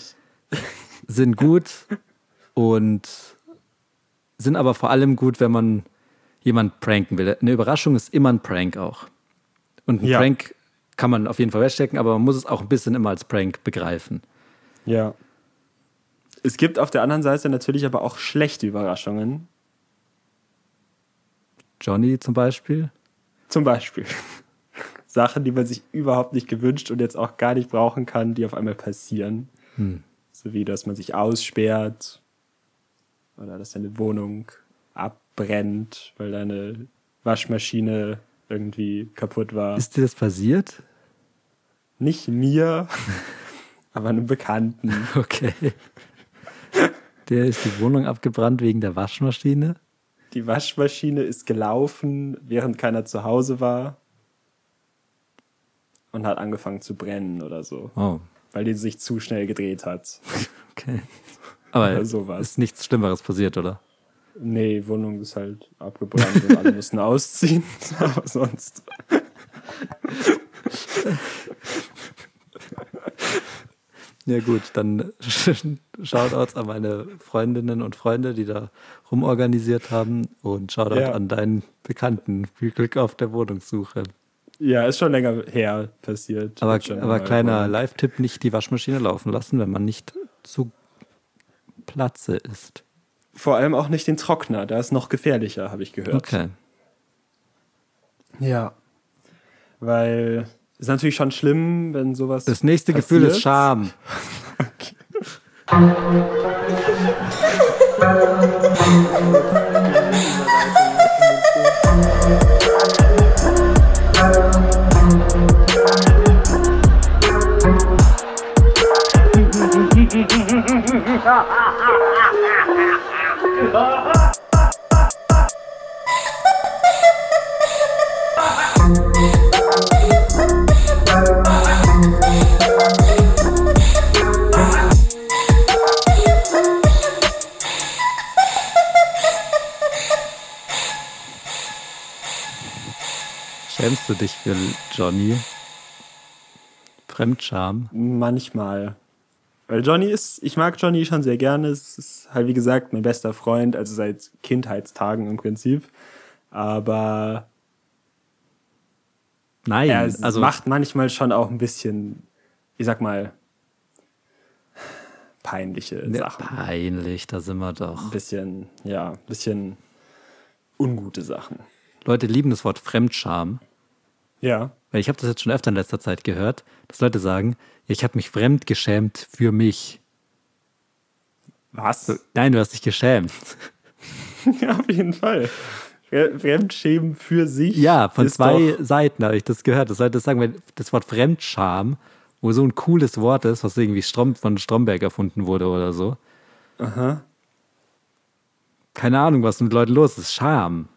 sind gut und sind aber vor allem gut, wenn man jemand pranken will. Eine Überraschung ist immer ein Prank auch. Und ein ja. Prank kann man auf jeden Fall wegstecken, aber man muss es auch ein bisschen immer als Prank begreifen. Ja. Es gibt auf der anderen Seite natürlich aber auch schlechte Überraschungen. Johnny zum Beispiel? Zum Beispiel. Sachen, die man sich überhaupt nicht gewünscht und jetzt auch gar nicht brauchen kann, die auf einmal passieren. Hm. So wie, dass man sich aussperrt oder dass seine Wohnung ab brennt, weil deine Waschmaschine irgendwie kaputt war. Ist dir das passiert? Nicht mir, aber einem Bekannten. Okay. Der ist die Wohnung abgebrannt wegen der Waschmaschine? Die Waschmaschine ist gelaufen, während keiner zu Hause war. Und hat angefangen zu brennen oder so. Oh. Weil die sich zu schnell gedreht hat. Okay. Aber ist nichts Schlimmeres passiert, oder? Nee, die Wohnung ist halt abgebrannt und alle müssen ausziehen. Aber sonst. Ja gut, dann Shoutouts an meine Freundinnen und Freunde, die da rumorganisiert haben und Shoutout ja. an deinen Bekannten. Viel Glück auf der Wohnungssuche. Ja, ist schon länger her passiert. Aber, aber kleiner Live-Tipp, nicht die Waschmaschine laufen lassen, wenn man nicht zu Platze ist. Vor allem auch nicht den Trockner, da ist noch gefährlicher, habe ich gehört. Okay. Ja. Weil es ist natürlich schon schlimm, wenn sowas. Das nächste passiert. Gefühl ist Scham. okay. Schämst du dich für Johnny? Fremdscham? Manchmal. Weil Johnny ist, ich mag Johnny schon sehr gerne. Es ist halt, wie gesagt, mein bester Freund, also seit Kindheitstagen im Prinzip. Aber Nein, er also macht manchmal schon auch ein bisschen, ich sag mal, peinliche ne, Sachen. Peinlich, da sind wir doch. Ein bisschen, ja, ein bisschen ungute Sachen. Leute lieben das Wort Fremdscham. Ja. Weil ich habe das jetzt schon öfter in letzter Zeit gehört, dass Leute sagen, ich habe mich fremd geschämt für mich. Was? Nein, du hast dich geschämt. ja, auf jeden Fall. Fremdschämen für sich. Ja, von zwei Seiten habe ich das gehört. Das Leute sagen, das Wort Fremdscham, wo so ein cooles Wort ist, was irgendwie Strom, von Stromberg erfunden wurde oder so. Aha. Keine Ahnung, was mit Leuten los ist. Scham.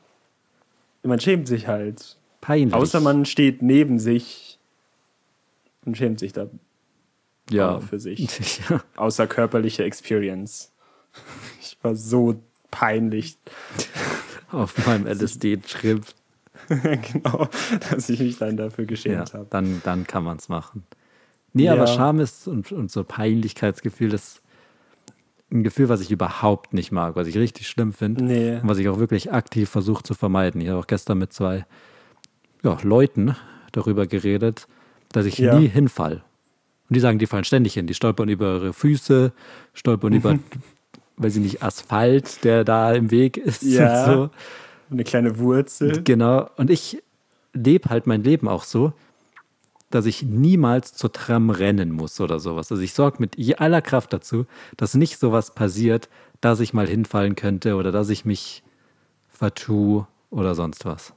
Man schämt sich halt. Peinlich. Außer man steht neben sich und schämt sich da ja. für sich. ja. Außer körperliche Experience. Ich war so peinlich. auf meinem LSD-Trip. genau, dass ich mich dann dafür geschämt ja, habe. Dann, dann kann man es machen. Nee, ja. aber Scham ist und, und so Peinlichkeitsgefühl, das ist ein Gefühl, was ich überhaupt nicht mag, was ich richtig schlimm finde nee. und was ich auch wirklich aktiv versuche zu vermeiden. Ich habe auch gestern mit zwei ja, Leuten darüber geredet, dass ich ja. nie hinfall. Und die sagen, die fallen ständig hin. Die stolpern über ihre Füße, stolpern über, weiß ich nicht, Asphalt, der da im Weg ist. Ja. So. Eine kleine Wurzel. Genau. Und ich lebe halt mein Leben auch so, dass ich niemals zur Tram rennen muss oder sowas. Also ich sorge mit aller Kraft dazu, dass nicht sowas passiert, dass ich mal hinfallen könnte oder dass ich mich vertue oder sonst was.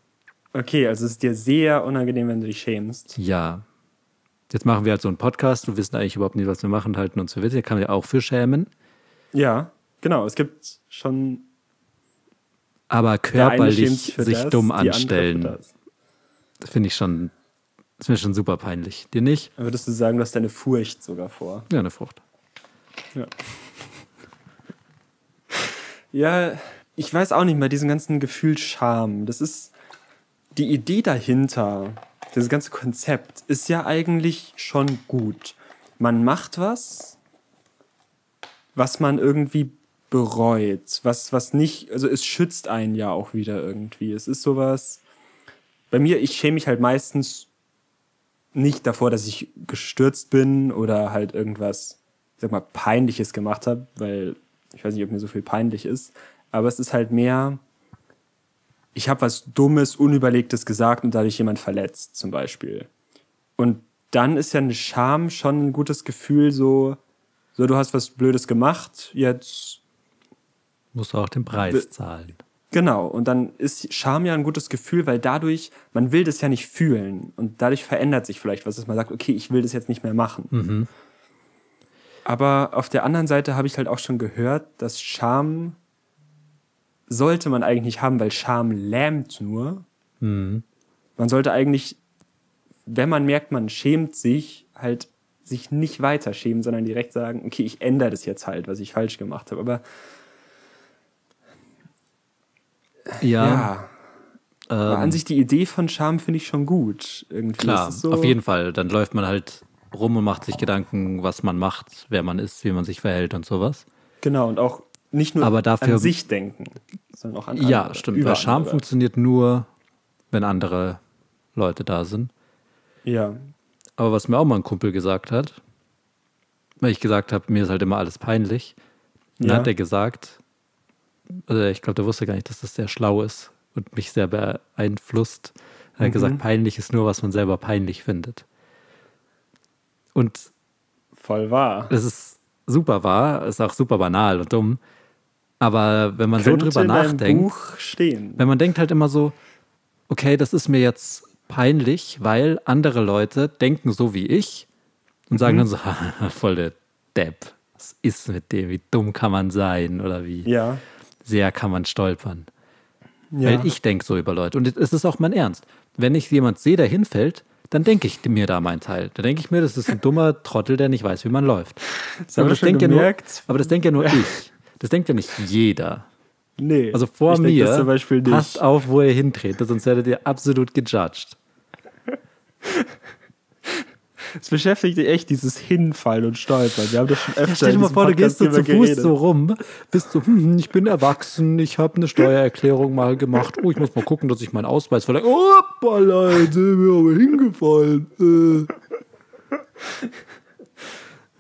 Okay, also es ist dir sehr unangenehm, wenn du dich schämst. Ja. Jetzt machen wir halt so einen Podcast. Wir wissen eigentlich überhaupt nicht, was wir machen, halten uns für Witze. Kann man ja auch für schämen. Ja, genau. Es gibt schon. Aber körperlich sich das, dumm anstellen. Das finde ich schon das ist mir schon super peinlich. Dir nicht? Würdest du sagen, du hast deine Furcht sogar vor? Ja, eine Frucht. Ja. ja, ich weiß auch nicht mehr, diesen ganzen Gefühl Scham. Das ist die Idee dahinter, das ganze Konzept ist ja eigentlich schon gut. Man macht was, was man irgendwie bereut, was, was nicht, also es schützt einen ja auch wieder irgendwie. Es ist sowas, bei mir, ich schäme mich halt meistens nicht davor, dass ich gestürzt bin oder halt irgendwas, ich sag mal, peinliches gemacht habe, weil ich weiß nicht, ob mir so viel peinlich ist, aber es ist halt mehr, ich habe was Dummes, Unüberlegtes gesagt und dadurch jemand verletzt, zum Beispiel. Und dann ist ja eine Scham schon ein gutes Gefühl, so, so du hast was Blödes gemacht, jetzt musst du auch den Preis zahlen. Genau, und dann ist Scham ja ein gutes Gefühl, weil dadurch, man will das ja nicht fühlen und dadurch verändert sich vielleicht was, dass man sagt, okay, ich will das jetzt nicht mehr machen. Mhm. Aber auf der anderen Seite habe ich halt auch schon gehört, dass Scham sollte man eigentlich nicht haben, weil Scham lähmt nur. Mhm. Man sollte eigentlich, wenn man merkt, man schämt sich, halt sich nicht weiter schämen, sondern direkt sagen, okay, ich ändere das jetzt halt, was ich falsch gemacht habe. Aber ja. ja. Ähm, an sich die Idee von Scham finde ich schon gut. Irgendwie klar, so auf jeden Fall. Dann läuft man halt rum und macht sich Gedanken, was man macht, wer man ist, wie man sich verhält und sowas. Genau, und auch nicht nur Aber dafür, an sich denken, sondern auch an andere. Ja, stimmt. Weil Scham andere. funktioniert nur, wenn andere Leute da sind. Ja. Aber was mir auch mal ein Kumpel gesagt hat, weil ich gesagt habe, mir ist halt immer alles peinlich, dann ja. hat er gesagt, also ich glaube, der wusste gar nicht, dass das sehr schlau ist und mich sehr beeinflusst. Er hat mhm. gesagt, peinlich ist nur, was man selber peinlich findet. Und voll wahr. Das ist super wahr, ist auch super banal und dumm. Aber wenn man so drüber nachdenkt, wenn man denkt halt immer so, okay, das ist mir jetzt peinlich, weil andere Leute denken so wie ich und sagen mhm. dann so, voll der Depp. Was ist mit dem? Wie dumm kann man sein? Oder wie? Ja sehr kann man stolpern. Ja. Weil ich denke so über Leute. Und es ist auch mein Ernst. Wenn ich jemand sehe, der hinfällt, dann denke ich mir da mein Teil. Da denke ich mir, das ist ein dummer Trottel, der nicht weiß, wie man läuft. Das aber, das ja nur, aber das denkt ja nur ich. Das denkt ja nicht jeder. Nee. Also vor mir, passt auf, wo ihr hintretet, sonst werdet ihr absolut gejudged. Es beschäftigt dich echt dieses Hinfallen und Stolpern. Wir haben das schon öfter. Stell dir mal vor, du gehst so zu Fuß geredet. so rum, bist so, hm, hm, ich bin erwachsen, ich habe eine Steuererklärung mal gemacht. Oh, ich muss mal gucken, dass ich meinen Ausweis verleihe. Oh, Leute, mir aber hingefallen. Äh.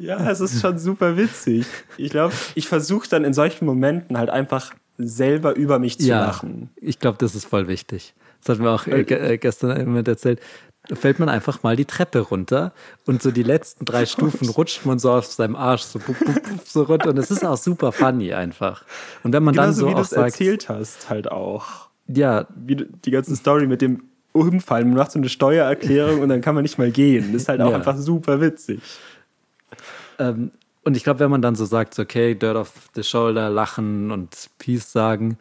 Ja, es ist schon super witzig. Ich glaube, ich versuche dann in solchen Momenten halt einfach selber über mich zu ja, lachen. Ich glaube, das ist voll wichtig. Das hat mir auch äh, äh gestern jemand erzählt. Da fällt man einfach mal die Treppe runter und so die letzten drei Stufen rutscht man so auf seinem Arsch so, bup, bup, bup, so runter und es ist auch super funny einfach. Und wenn man Genauso dann so wie du es erzählt hast, halt auch. Ja. Wie die ganze Story mit dem Umfallen, man macht so eine Steuererklärung und dann kann man nicht mal gehen. Das ist halt auch ja. einfach super witzig. Ähm, und ich glaube, wenn man dann so sagt, so, okay, Dirt off the Shoulder, lachen und Peace sagen,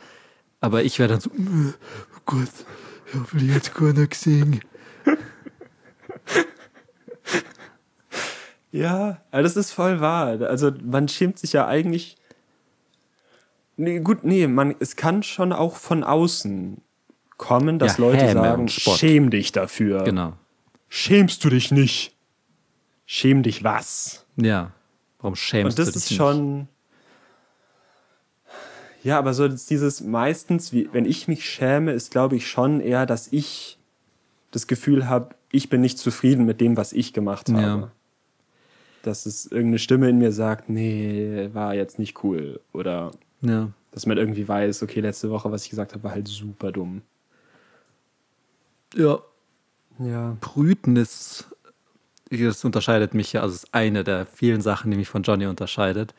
aber ich wäre dann so, oh Gott, ich habe jetzt gar nicht gesehen. ja, das ist voll wahr. Also man schämt sich ja eigentlich. Nee, gut, nee, man, es kann schon auch von außen kommen, dass ja, Leute sagen, schäm dich dafür. Genau. Schämst du dich nicht? Schäm dich was? Ja. Warum schämst du dich? Und das ist schon. Ja, aber so dieses meistens, wie, wenn ich mich schäme, ist glaube ich schon eher, dass ich das Gefühl habe, ich bin nicht zufrieden mit dem, was ich gemacht habe. Ja. Dass es irgendeine Stimme in mir sagt, nee, war jetzt nicht cool. Oder ja. dass man irgendwie weiß, okay, letzte Woche, was ich gesagt habe, war halt super dumm. Ja. Ja. Brütnis, das unterscheidet mich ja, also ist eine der vielen Sachen, die mich von Johnny unterscheidet,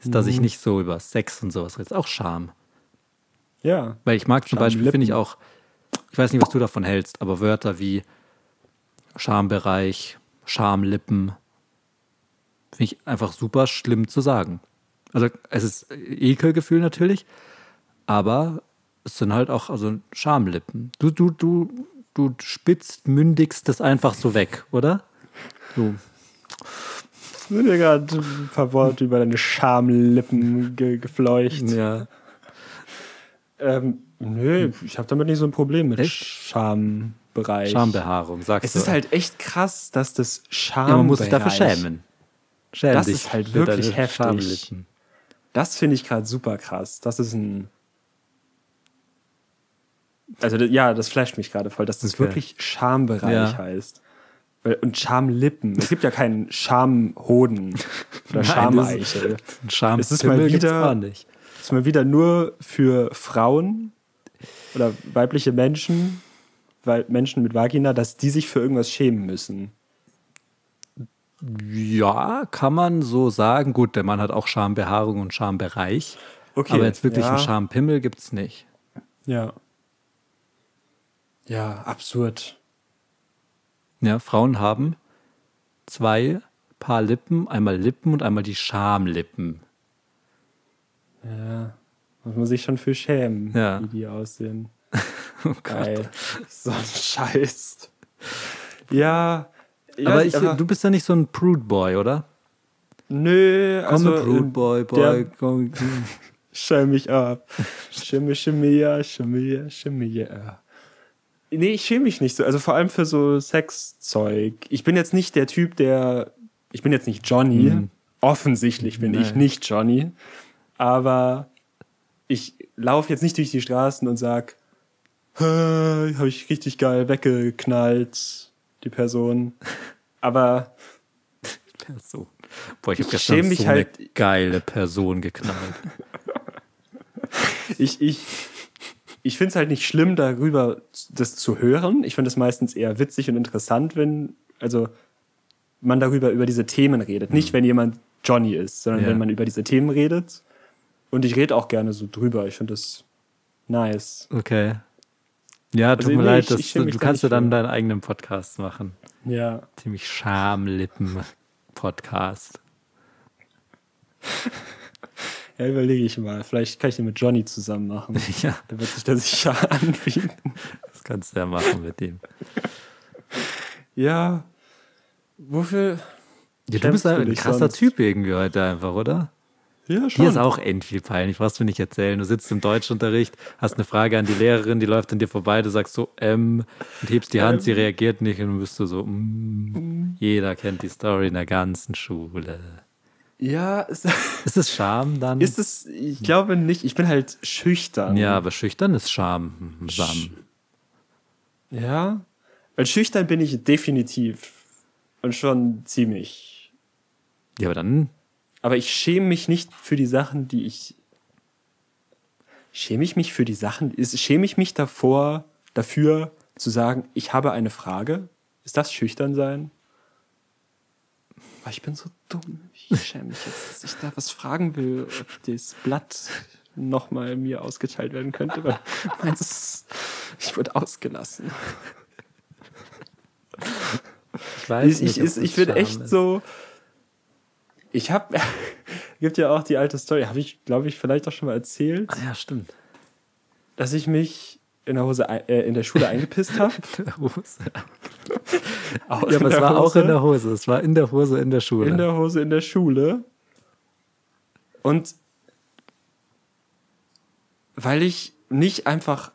ist, dass ich mhm. nicht so über Sex und sowas rede. Auch Scham. Ja. Weil ich mag zum Beispiel, finde ich auch, ich weiß nicht, was du davon hältst, aber Wörter wie Schambereich, Schamlippen, finde ich einfach super schlimm zu sagen. Also es ist Ekelgefühl natürlich, aber es sind halt auch also Schamlippen. Du, du, du, du spitzt, mündigst das einfach so weg, oder? Du. Ich bin mir gerade ein paar Worte über deine Schamlippen ge gefleucht. Ja. Ähm, nö, ich habe damit nicht so ein Problem mit echt? Schambereich. Schambehaarung, sagst es du. Es ist halt echt krass, dass das Schambereich... Ja, man muss sich dafür schämen. Schäm das ist halt wirklich heftig. Das finde ich gerade super krass. Das ist ein also ja, das flasht mich gerade voll, dass das okay. wirklich Schambereich ja. heißt. Und Schamlippen. Es gibt ja keinen Schamhoden oder Schameichel. Scham es ist mal wieder, nicht. ist mal wieder nur für Frauen oder weibliche Menschen, weil Menschen mit Vagina, dass die sich für irgendwas schämen müssen. Ja, kann man so sagen. Gut, der Mann hat auch Schambehaarung und Schambereich. Okay, aber jetzt wirklich ja. einen Schampimmel gibt es nicht. Ja. Ja, absurd. Ja, Frauen haben zwei Paar Lippen, einmal Lippen und einmal die Schamlippen. Ja, muss man sich schon für schämen, ja. wie die aussehen. oh Geil. So ein Scheiß. Ja. aber, ich, aber du bist ja nicht so ein Prude Boy, oder? Nö, also. Komm, Prude Boy, Boy, komm. Schäm mich ab. Schimme, schimme, ja, schimme, ja, schimme, ja. Nee, ich schäme mich nicht so. Also vor allem für so Sexzeug. Ich bin jetzt nicht der Typ, der. Ich bin jetzt nicht Johnny. Mhm. Offensichtlich bin Nein. ich nicht Johnny. Aber ich laufe jetzt nicht durch die Straßen und sag, habe ich richtig geil weggeknallt, die Person. Aber. Person. Boah, ich habe gestern so halt, eine geile Person geknallt. ich, ich, ich finde es halt nicht schlimm, darüber das zu hören. Ich finde es meistens eher witzig und interessant, wenn, also man darüber über diese Themen redet. Nicht, wenn jemand Johnny ist, sondern ja. wenn man über diese Themen redet. Und ich rede auch gerne so drüber. Ich finde das nice. Okay. Ja, tut also, mir nee, leid, ich, ich du, du kannst ja dann deinen eigenen Podcast machen. Ja. Ziemlich Schamlippen-Podcast. Ja, überlege ich mal. Vielleicht kann ich den mit Johnny zusammen machen. Ja. Da wird sich das sicher anbieten. Das kannst du ja machen mit dem. Ja. Wofür. Ja, du bist ein krasser sonst? Typ irgendwie heute einfach, oder? Ja, schon. Dir ist auch end viel peinlich, brauchst du nicht erzählen. Du sitzt im Deutschunterricht, hast eine Frage an die Lehrerin, die läuft an dir vorbei, du sagst so, ähm, und hebst die Hand, ähm. sie reagiert nicht und dann bist du so, mm, jeder kennt die Story in der ganzen Schule. Ja, ist, ist es Scham dann? Ist es, ich glaube nicht. Ich bin halt schüchtern. Ja, aber schüchtern ist Scham. Sch ja, weil schüchtern bin ich definitiv. Und schon ziemlich. Ja, aber dann. Aber ich schäme mich nicht für die Sachen, die ich. Schäme ich mich für die Sachen? Schäme ich mich davor, dafür zu sagen, ich habe eine Frage? Ist das schüchtern sein? Aber ich bin so dumm. Ich schäme mich jetzt, dass ich da was fragen will, ob das Blatt nochmal mir ausgeteilt werden könnte, weil meins, ich wurde ausgelassen. Ich weiß nicht. Ich, ich, ich bin echt ist. so. Ich habe. gibt ja auch die alte Story, habe ich, glaube ich, vielleicht auch schon mal erzählt. Ah, ja, stimmt. Dass ich mich in der Hose äh, in der Schule eingepisst habe. in der Hose. Auch ja, aber es war Hose. auch in der Hose. Es war in der Hose in der Schule. In der Hose in der Schule. Und weil ich nicht einfach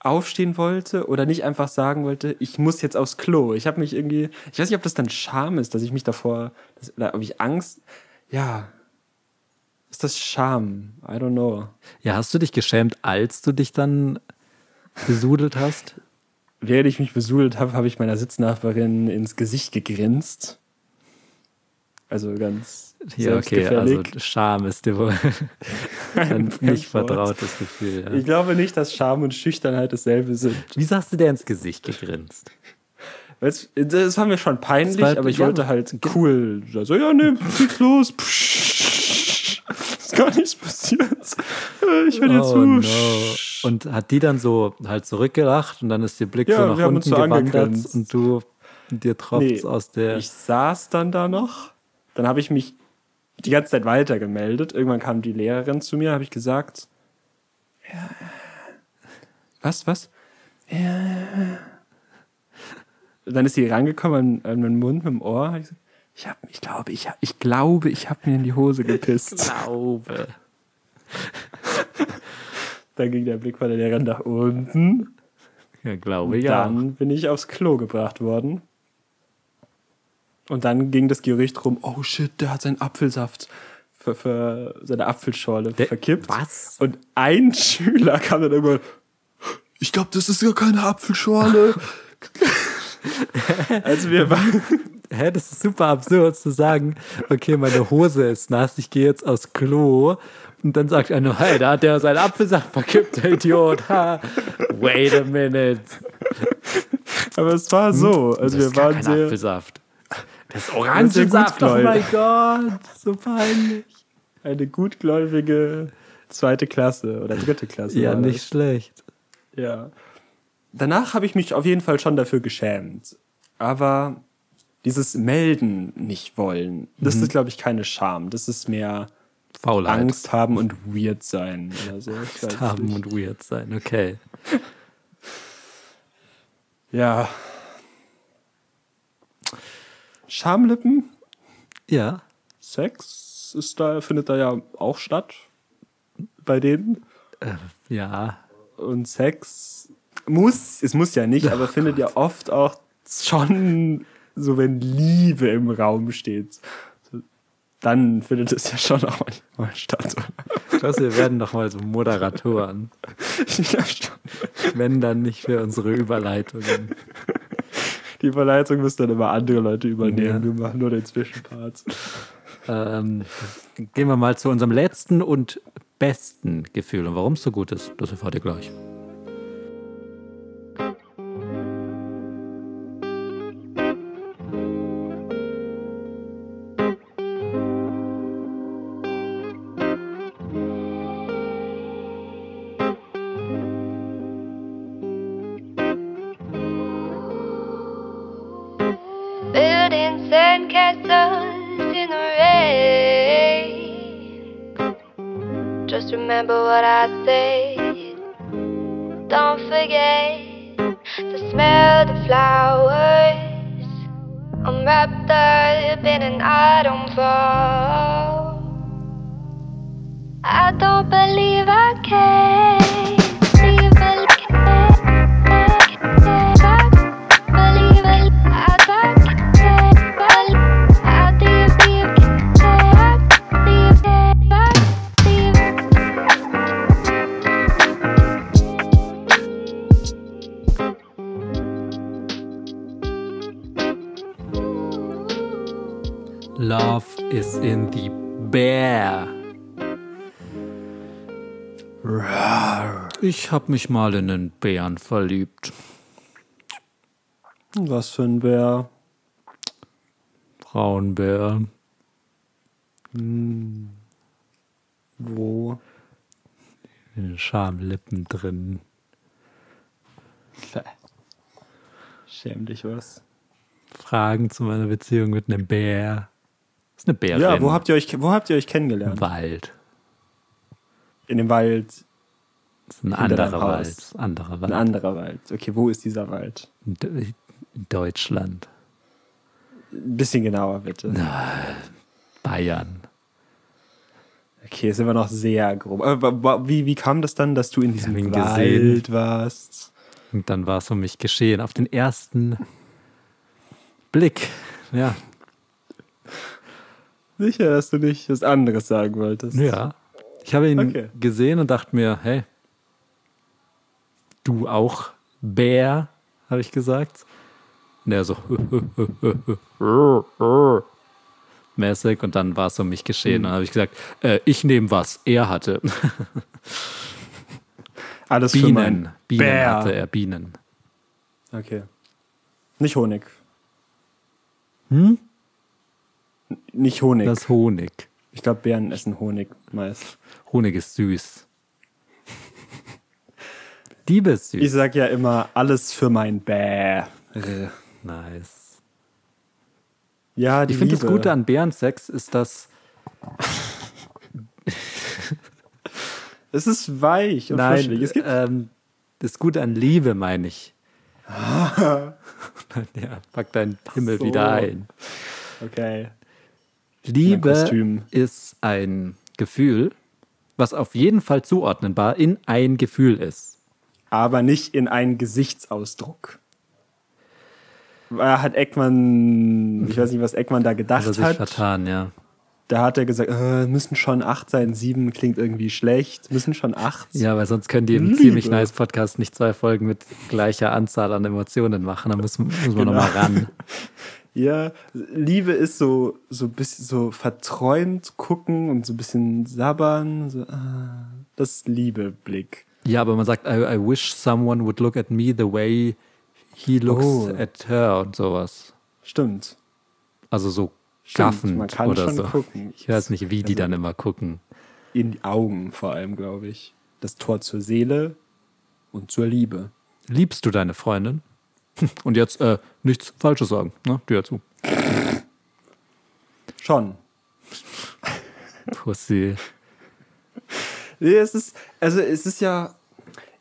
aufstehen wollte oder nicht einfach sagen wollte, ich muss jetzt aufs Klo. Ich habe mich irgendwie, ich weiß nicht, ob das dann Scham ist, dass ich mich davor, dass, oder ob ich Angst, ja, ist das Scham? I don't know. Ja, hast du dich geschämt, als du dich dann besudelt hast? Während ich mich besudelt habe, habe ich meiner Sitznachbarin ins Gesicht gegrinst. Also ganz ja, okay, also Scham ist dir wohl ein nicht vertrautes Gefühl. Ja. Ich glaube nicht, dass Scham und Schüchternheit dasselbe sind. Wie sagst du dir ins Gesicht gegrinst? Das war mir schon peinlich, war, aber ich ja, wollte halt cool. So, ja, ne, geht's los. Ist gar nichts passiert. Ich höre dir oh, zu. No. Und hat die dann so halt zurückgelacht und dann ist ihr Blick ja, so nach unten so gewandert und du dir tropft nee, aus der. Ich saß dann da noch dann habe ich mich die ganze Zeit weiter gemeldet. Irgendwann kam die Lehrerin zu mir, habe ich gesagt, ja. was, was? Ja. Dann ist sie rangekommen an, an meinen Mund mit dem Ohr. Ich, ich, hab, ich glaube, ich, ich glaube, ich habe mir in die Hose gepisst. Ich glaube. Dann ging der Blick von der Lehrerin nach unten. Ja, glaube ich. Dann auch. bin ich aufs Klo gebracht worden. Und dann ging das Gerücht rum, oh shit, der hat seinen Apfelsaft für, für seine Apfelschorle der, verkippt. Was? Und ein Schüler kam dann irgendwann, ich glaube, das ist ja keine Apfelschorle. also wir waren... Hä, das ist super absurd zu sagen, okay, meine Hose ist nass, ich gehe jetzt aufs Klo. Und dann sagt einer, hey, da hat der seinen Apfelsaft verkippt, der Idiot. Ha. Wait a minute. Aber es war so. Also das wir waren sehr. Apfelsaft. Das Orangensaft, oh mein Gott, so peinlich. Eine gutgläubige zweite Klasse oder dritte Klasse. Ja, nicht schlecht. Ja. Danach habe ich mich auf jeden Fall schon dafür geschämt. Aber dieses Melden nicht wollen, das mhm. ist, glaube ich, keine Scham. Das ist mehr Faulheit. Angst haben und weird sein. Oder so. Angst haben nicht. und weird sein, okay. ja, Schamlippen? Ja. Sex ist da, findet da ja auch statt. Bei denen. Äh, ja. Und Sex muss, es muss ja nicht, oh aber Gott. findet ja oft auch schon so, wenn Liebe im Raum steht. Dann findet es ja schon auch manchmal statt. Ich glaube, wir werden doch mal so Moderatoren. ja. Wenn dann nicht für unsere Überleitungen die Verleitung müssen dann immer andere Leute übernehmen. Ja. Wir machen nur den Zwischenpart. Ähm, gehen wir mal zu unserem letzten und besten Gefühl. Und warum es so gut ist, das erfahrt ihr gleich. Ich hab mich mal in einen Bären verliebt. Was für ein Bär? Braunbär. Hm. Wo? In den Schamlippen drin. Schäm dich was. Fragen zu meiner Beziehung mit einem Bär. Das ist eine Bärin. Ja, wo habt ihr euch, wo habt ihr euch kennengelernt? Im Wald. In dem Wald. Das ist ein anderer Wald. anderer Wald. Ein anderer Wald. Okay, wo ist dieser Wald? In Deutschland. Ein bisschen genauer, bitte. Bayern. Okay, okay, ist immer noch sehr grob. Aber wie, wie kam das dann, dass du in diesem Wald gesehen. warst? Und dann war es um mich geschehen. Auf den ersten Blick, ja. Sicher, dass du nicht was anderes sagen wolltest. Ja. Ich habe ihn okay. gesehen und dachte mir, hey, du auch, Bär, habe ich gesagt. Und er so mäßig und dann war es um mich geschehen. Mhm. Dann habe ich gesagt, äh, ich nehme was er hatte. Alles Bienen. für Bienen Bär. hatte er, Bienen. Okay. Nicht Honig. Hm? Nicht Honig. Das Honig. Ich glaube, Bären essen Honig meist. Honig ist süß. Liebe ist süß. Ich sag ja immer, alles für mein Bär. Nice. Ja, die Ich finde das Gute an Bärensex ist, dass. es ist weich und Nein, es gibt ähm, das Gute an Liebe meine ich. ja, pack deinen Himmel so. wieder ein. Okay. Liebe ist ein Gefühl, was auf jeden Fall zuordnenbar in ein Gefühl ist. Aber nicht in einen Gesichtsausdruck. Hat Eckmann, ich weiß nicht, was Eckmann da gedacht hat. sich vertan, ja. Da hat er gesagt, äh, müssen schon acht sein, sieben klingt irgendwie schlecht, müssen schon acht. Ja, weil sonst können die im Liebe. ziemlich nice Podcast nicht zwei Folgen mit gleicher Anzahl an Emotionen machen. Da müssen, müssen wir genau. nochmal ran. Ja, Liebe ist so so bisschen so verträumt gucken und so ein bisschen sabbern. So, ah, das ist Liebe-Blick. Ja, aber man sagt, I, I, wish someone would look at me the way he looks oh. at her und sowas. Stimmt. Also so gaffend man kann oder schon so. Gucken. Ich weiß nicht, wie also die dann immer gucken. In die Augen vor allem, glaube ich. Das Tor zur Seele und zur Liebe. Liebst du deine Freundin? Und jetzt äh, nichts Falsches sagen, ne? Dir zu. Schon. Pussy. Nee, es ist, also es ist ja,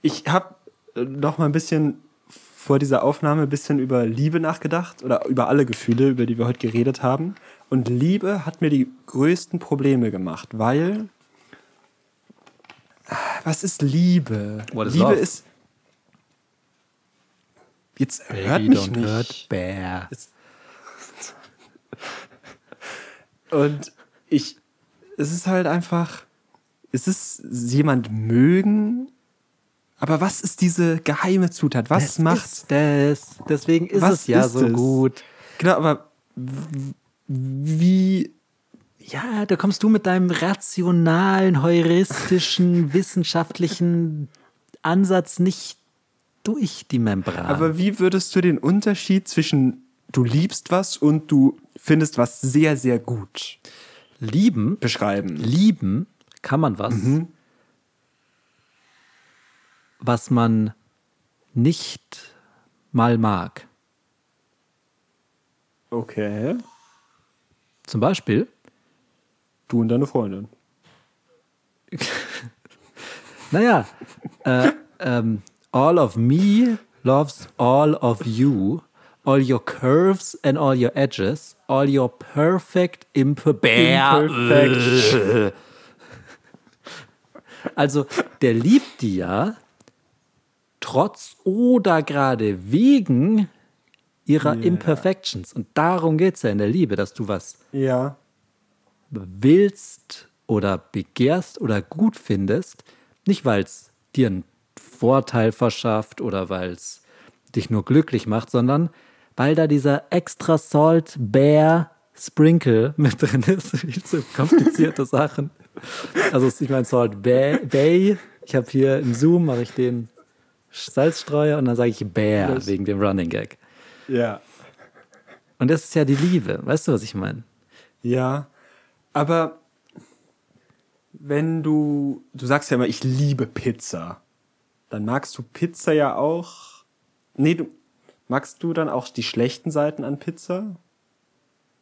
ich habe noch mal ein bisschen vor dieser Aufnahme ein bisschen über Liebe nachgedacht oder über alle Gefühle, über die wir heute geredet haben. Und Liebe hat mir die größten Probleme gemacht, weil was ist Liebe? Is Liebe love? ist Jetzt Baby hört mich nicht. Hurt bear. Und ich, es ist halt einfach, es ist jemand mögen, aber was ist diese geheime Zutat? Was das macht ist das? Deswegen ist es ja ist so es? gut. Genau, aber wie ja, da kommst du mit deinem rationalen, heuristischen, wissenschaftlichen Ansatz nicht durch die Membran. Aber wie würdest du den Unterschied zwischen du liebst was und du findest was sehr, sehr gut lieben beschreiben? Lieben kann man was, mhm. was man nicht mal mag. Okay. Zum Beispiel? Du und deine Freundin. naja, äh, ähm, all of me loves all of you, all your curves and all your edges, all your perfect imperfection. Also, der liebt die ja trotz oder gerade wegen ihrer yeah. Imperfections. Und darum geht es ja in der Liebe, dass du was ja. willst oder begehrst oder gut findest, nicht weil es dir ein Vorteil verschafft oder weil es dich nur glücklich macht, sondern weil da dieser extra Salt Bear Sprinkle mit drin ist. Viel zu komplizierte Sachen. Also ich meine Salt Bay. Bay. Ich habe hier im Zoom mache ich den Salzstreuer und dann sage ich Bear das. wegen dem Running Gag. Ja. Und das ist ja die Liebe. Weißt du, was ich meine? Ja. Aber wenn du, du sagst ja immer, ich liebe Pizza dann magst du Pizza ja auch. Nee, du magst du dann auch die schlechten Seiten an Pizza?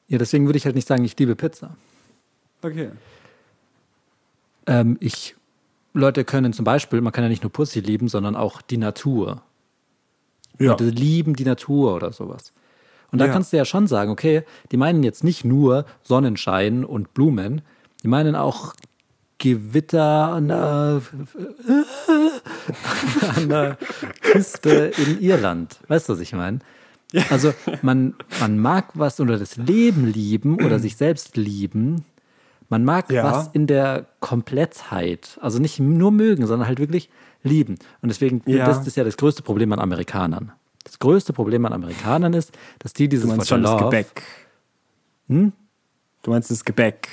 Ja, deswegen würde ich halt nicht sagen, ich liebe Pizza. Okay. Ähm, ich, Leute können zum Beispiel, man kann ja nicht nur Pussy lieben, sondern auch die Natur. Ja. Leute lieben die Natur oder sowas. Und da ja. kannst du ja schon sagen, okay, die meinen jetzt nicht nur Sonnenschein und Blumen, die meinen auch Gewitter an der, an der Küste in Irland. Weißt du, was ich meine? Also man, man mag was oder das Leben lieben oder sich selbst lieben. Man mag ja. was in der Komplettheit. Also nicht nur mögen, sondern halt wirklich lieben. Und deswegen, ja. das ist ja das größte Problem an Amerikanern. Das größte Problem an Amerikanern ist, dass die dieses du meinst schon Love, das Gebäck. Hm? Du meinst das Gebäck.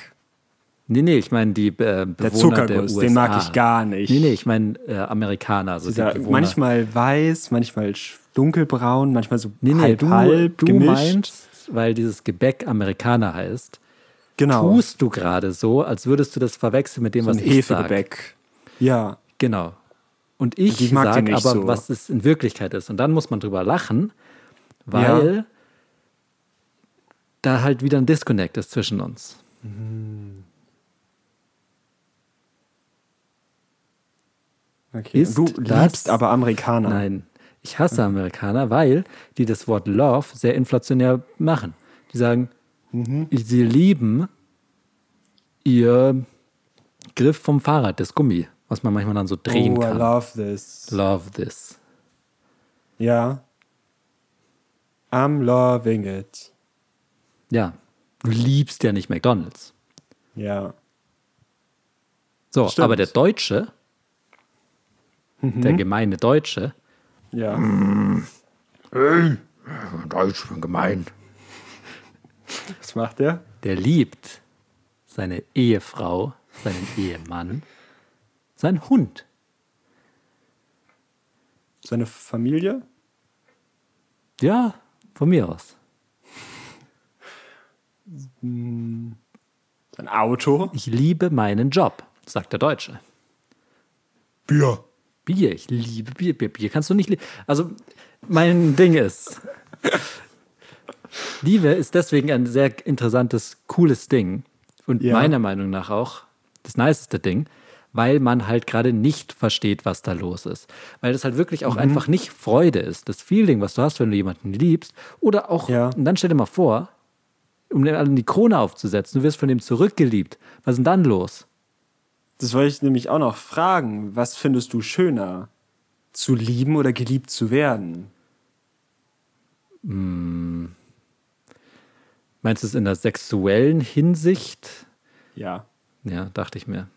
Nee, nee, ich meine die äh, Bewohner der Zuckerguss, der USA. den mag ich gar nicht. Nee, nee, ich meine äh, Amerikaner. Also Dieser, manchmal weiß, manchmal dunkelbraun, manchmal so nee, nee, halb, du, halb du gemischt. meinst, weil dieses Gebäck Amerikaner heißt, genau. tust du gerade so, als würdest du das verwechseln mit dem, so was ich Hefegebäck. Sag. Ja. Genau. Und ich sage aber, so. was es in Wirklichkeit ist. Und dann muss man drüber lachen, weil ja. da halt wieder ein Disconnect ist zwischen uns. Mhm. Okay. Ist du liebst aber Amerikaner. Nein, ich hasse. Amerikaner, weil die das Wort Love sehr inflationär machen. Die sagen, mhm. sie lieben ihr Griff vom Fahrrad, das Gummi, was man manchmal dann so drehen oh, kann. I love this. Love this. Ja. I'm loving it. Ja. Du liebst ja nicht McDonalds. Ja. So, Stimmt. aber der Deutsche mhm. der gemeine Deutsche. Ja. Mmh. Ey, Deutsch, bin gemein. Was macht der? Der liebt seine Ehefrau, seinen Ehemann, seinen Hund. Seine Familie? Ja, von mir aus. Sein Auto? Ich liebe meinen Job, sagt der Deutsche. Bier. Bier, ich liebe Bier. Bier, Bier kannst du nicht. Also, mein Ding ist. Liebe ist deswegen ein sehr interessantes, cooles Ding. Und ja. meiner Meinung nach auch das niceste Ding, weil man halt gerade nicht versteht, was da los ist. Weil das halt wirklich auch mhm. einfach nicht Freude ist. Das Feeling, was du hast, wenn du jemanden liebst. Oder auch, ja. und dann stell dir mal vor, um den die Krone aufzusetzen, du wirst von dem zurückgeliebt. Was ist denn dann los? Das wollte ich nämlich auch noch fragen. Was findest du schöner? Zu lieben oder geliebt zu werden? Hm. Meinst du es in der sexuellen Hinsicht? Ja. Ja, dachte ich mir.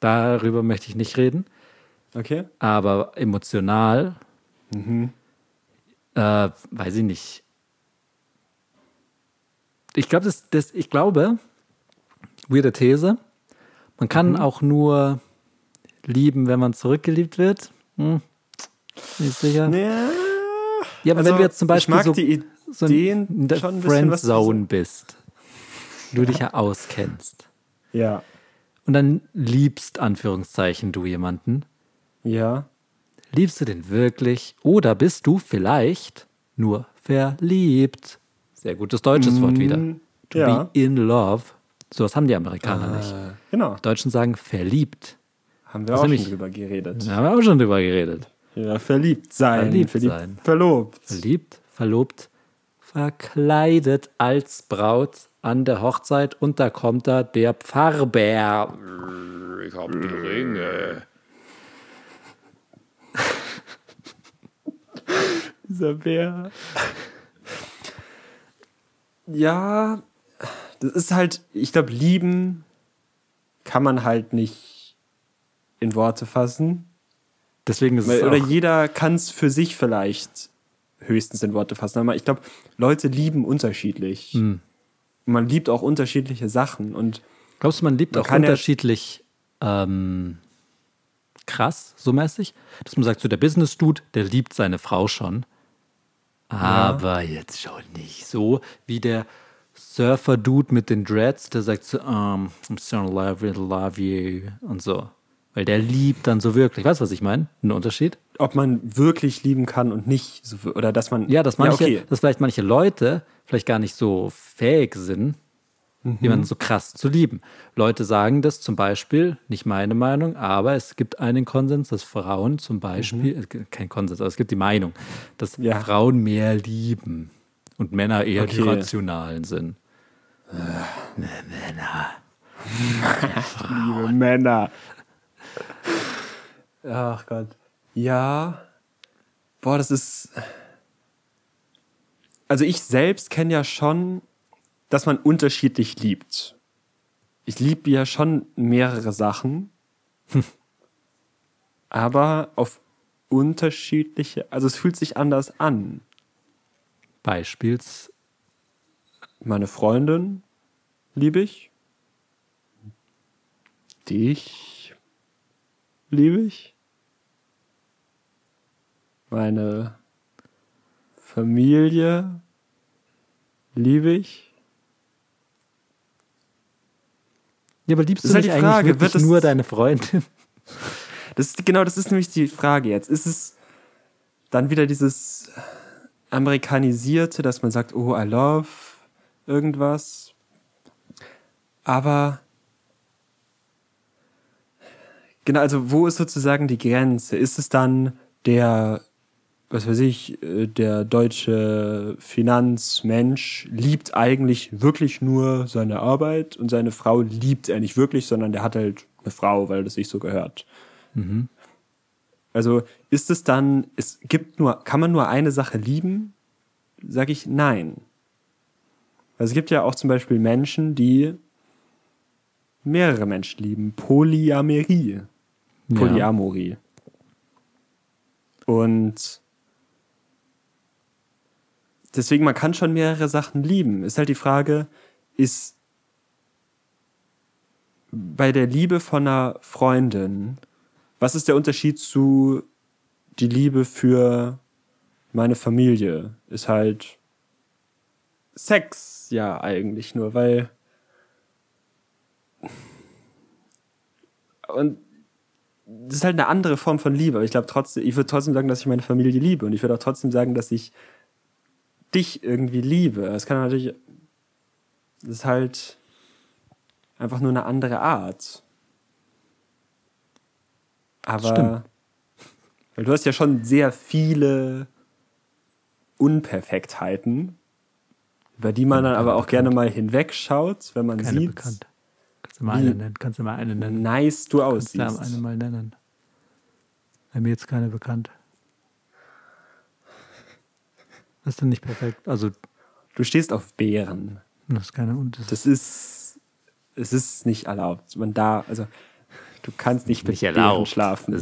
Darüber möchte ich nicht reden. Okay. Aber emotional, mhm. äh, weiß ich nicht. Ich glaube, das, das, ich glaube, weirde These, man kann mhm. auch nur lieben, wenn man zurückgeliebt wird. Hm. Nicht sicher. Ja, ja aber also, wenn du jetzt zum Beispiel so, so in der Friendzone bist, du dich ja auskennst. Ja. Und dann liebst, Anführungszeichen, du jemanden. Ja. Liebst du den wirklich? Oder bist du vielleicht nur verliebt? Sehr gutes deutsches mm, Wort wieder. To ja. be in love. Sowas haben die Amerikaner ah, nicht. Genau. Die Deutschen sagen verliebt. Haben wir auch nämlich, schon drüber geredet. Haben wir auch schon drüber geredet. Ja, verliebt sein. Verliebt, verliebt sein. Verlobt. Verliebt, verlobt, verkleidet als Braut an der Hochzeit und da kommt da der Pfarrbär. Ich hab die Ringe. Dieser Bär. Ja, das ist halt, ich glaube, lieben kann man halt nicht in Worte fassen. Deswegen ist es Oder jeder kann es für sich vielleicht höchstens in Worte fassen. Aber ich glaube, Leute lieben unterschiedlich. Mhm. Man liebt auch unterschiedliche Sachen. Und Glaubst du, man liebt man auch unterschiedlich ja ähm, krass, so mäßig? Dass man sagt, so der Business-Dude, der liebt seine Frau schon. Aber ja. jetzt schon nicht so wie der Surfer-Dude mit den Dreads, der sagt so, um, I'm so in love, with love you und so. Weil der liebt dann so wirklich. Weißt du, was ich meine? Ein Unterschied? Ob man wirklich lieben kann und nicht so, oder dass man. Ja, dass manche, ja, okay. dass vielleicht manche Leute vielleicht gar nicht so fähig sind, mhm. jemanden so krass zu lieben. Leute sagen das zum Beispiel, nicht meine Meinung, aber es gibt einen Konsens, dass Frauen zum Beispiel, mhm. Kein Konsens, aber es gibt die Meinung, dass ja. Frauen mehr lieben und Männer eher okay. die Rationalen sind. Äh, Männer. liebe Männer. Ach Gott. Ja. Boah, das ist. Also ich selbst kenne ja schon, dass man unterschiedlich liebt. Ich liebe ja schon mehrere Sachen. aber auf unterschiedliche, also es fühlt sich anders an. Beispiels. Meine Freundin liebe ich. Dich liebe ich. Meine Familie liebe ich. Ja, aber liebst das du halt nicht die Frage, eigentlich wirklich nur deine Freundin? Das ist, genau, das ist nämlich die Frage jetzt. Ist es dann wieder dieses amerikanisierte, dass man sagt, oh, I love irgendwas. Aber genau, also wo ist sozusagen die Grenze? Ist es dann der, was weiß ich, äh, der deutsche Finanzmensch liebt eigentlich wirklich nur seine Arbeit und seine Frau liebt er nicht wirklich, sondern der hat halt eine Frau, weil das sich so gehört. Mhm. Also ist es dann, es gibt nur, kann man nur eine Sache lieben? Sage ich nein. Also es gibt ja auch zum Beispiel Menschen, die mehrere Menschen lieben. Polyamerie. Polyamorie. Ja. Und deswegen, man kann schon mehrere Sachen lieben. Ist halt die Frage, ist bei der Liebe von einer Freundin was ist der Unterschied zu die Liebe für meine Familie? Ist halt Sex, ja, eigentlich nur, weil. Und das ist halt eine andere Form von Liebe. Aber ich glaube trotzdem, ich würde trotzdem sagen, dass ich meine Familie liebe. Und ich würde auch trotzdem sagen, dass ich dich irgendwie liebe. Es kann natürlich. Das ist halt einfach nur eine andere Art. Aber Stimmt. weil du hast ja schon sehr viele Unperfektheiten, über die man dann aber auch gerne mal hinwegschaut, wenn man Keine sieht. Bekannt. Kannst du mal eine nennen? Kannst du mal eine nennen? Nice du aussiehst. Kannst du eine mal nennen? Bei mir jetzt keine bekannt. Das ist denn nicht perfekt. Also du stehst auf Bären. Das ist keine das, das ist es ist nicht erlaubt. Man da also Du kannst nicht mit nicht Tieren schlafen.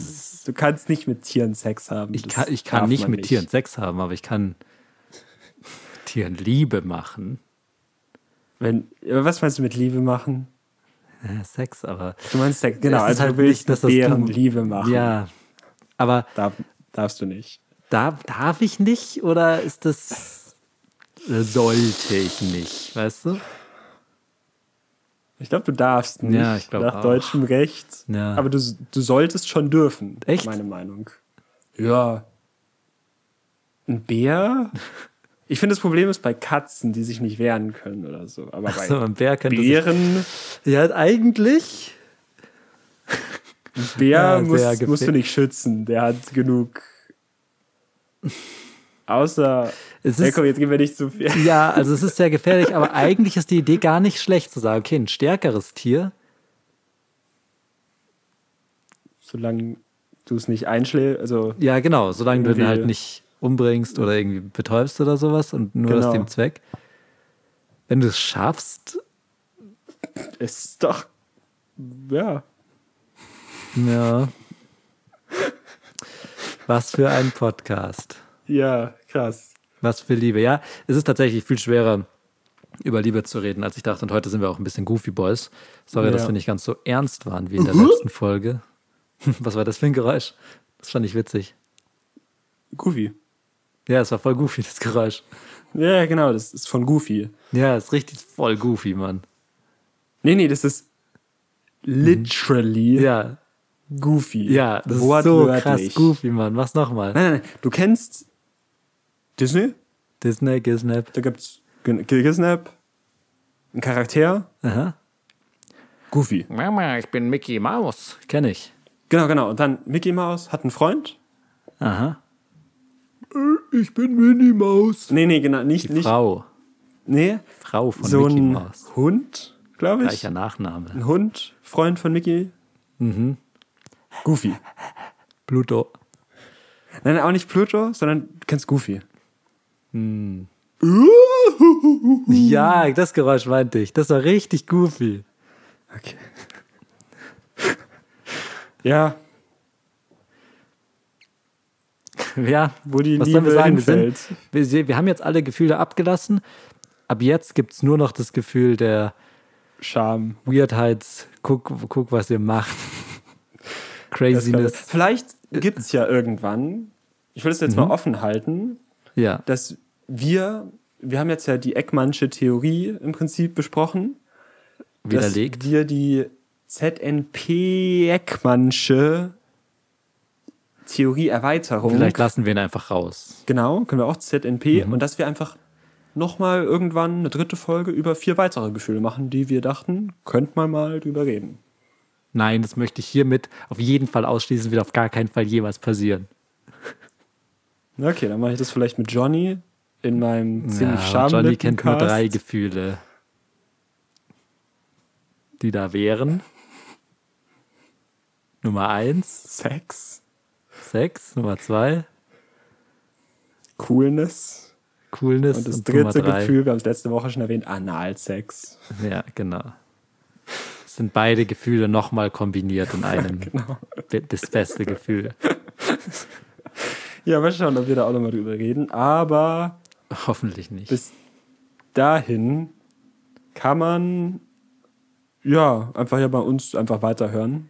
Du kannst nicht mit Tieren Sex haben. Ich kann, ich kann nicht mit nicht. Tieren Sex haben, aber ich kann Tieren Liebe machen. Wenn, was meinst du mit Liebe machen? Ja, Sex, aber. Du meinst Sex, genau. Also halt willst nicht, dass deren Liebe machen. Ja, aber. Darf, darfst du nicht. Darf, darf ich nicht oder ist das. Sollte ich nicht, weißt du? Ich glaube, du darfst nicht ja, ich nach auch. deutschem Recht. Ja. Aber du, du solltest schon dürfen, Echt? meine Meinung. Ja. Ein Bär? Ich finde, das Problem ist bei Katzen, die sich nicht wehren können oder so. Aber bei so, ein Bär Bären. Sich, ja, eigentlich. Ein Bär ja, muss, musst du nicht schützen. Der hat genug. Außer es ist, ja, komm, jetzt gehen wir nicht zu viel. Ja, also es ist sehr gefährlich, aber eigentlich ist die Idee gar nicht schlecht zu sagen, okay, ein stärkeres Tier. Solange du es nicht einschläfst, also. Ja, genau, solange du den halt nicht umbringst oder irgendwie betäubst oder sowas und nur genau. aus dem Zweck. Wenn du es schaffst. Ist doch. Ja. Ja. Was für ein Podcast. Ja, krass. Was für Liebe. Ja, es ist tatsächlich viel schwerer, über Liebe zu reden, als ich dachte. Und heute sind wir auch ein bisschen Goofy Boys. Sorry, ja. dass wir nicht ganz so ernst waren wie in der uh -huh. letzten Folge. Was war das für ein Geräusch? Das fand ich witzig. Goofy. Ja, es war voll goofy, das Geräusch. Ja, genau, das ist von Goofy. Ja, das ist richtig voll goofy, Mann. Nee, nee, das ist literally ja. goofy. Ja, das ist so krass goofy, Mann. Mach's nochmal. Nein, nein, nein. Du kennst Disney? Disney, Gisnap. Da gibt's Gisnap, ein Charakter. Aha. Goofy. Mama, ich bin Mickey Mouse. Kenn ich. Genau, genau. Und dann Mickey Mouse hat einen Freund. Aha. Äh, ich bin Minnie Mouse. Nee, nee, genau. Nicht, Die Frau. Nee. Frau von so Mickey Mouse. Hund glaube ich. Gleicher Nachname. Ein Hund, Freund von Mickey. Mhm. Goofy. Pluto. Nein, auch nicht Pluto, sondern du kennst Goofy. Hm. Ja, das Geräusch meinte ich. Das war richtig goofy. Okay. ja. Ja, wo die was Liebe sollen wir sagen? hinfällt. Wir, sind, wir, wir haben jetzt alle Gefühle abgelassen. Ab jetzt gibt es nur noch das Gefühl der Scham. Weirdheits. Guck, guck was ihr macht. Craziness. Vielleicht gibt es ja irgendwann, ich will es jetzt mhm. mal offen halten, ja. dass wir, wir haben jetzt ja die Eckmannsche Theorie im Prinzip besprochen. Widerlegt. Dass wir die ZNP-Eckmannsche Theorieerweiterung. Vielleicht lassen wir ihn einfach raus. Genau, können wir auch ZNP. Mhm. Und dass wir einfach nochmal irgendwann eine dritte Folge über vier weitere Gefühle machen, die wir dachten, könnte man mal drüber reden. Nein, das möchte ich hiermit auf jeden Fall ausschließen, wird auf gar keinen Fall jemals passieren. Okay, dann mache ich das vielleicht mit Johnny in meinem ziemlich ja, schamlichen Johnny kennt Cast. nur drei Gefühle, die da wären. Nummer eins. Sex. Sex. Nummer zwei. Coolness. Coolness. Und das und dritte Gefühl, wir haben es letzte Woche schon erwähnt, Analsex. Ja, genau sind beide Gefühle nochmal kombiniert in einem. genau. Das beste Gefühl. Ja, mal schauen, ob wir da auch nochmal drüber reden. Aber. Hoffentlich nicht. Bis dahin kann man. Ja, einfach ja bei uns einfach weiterhören.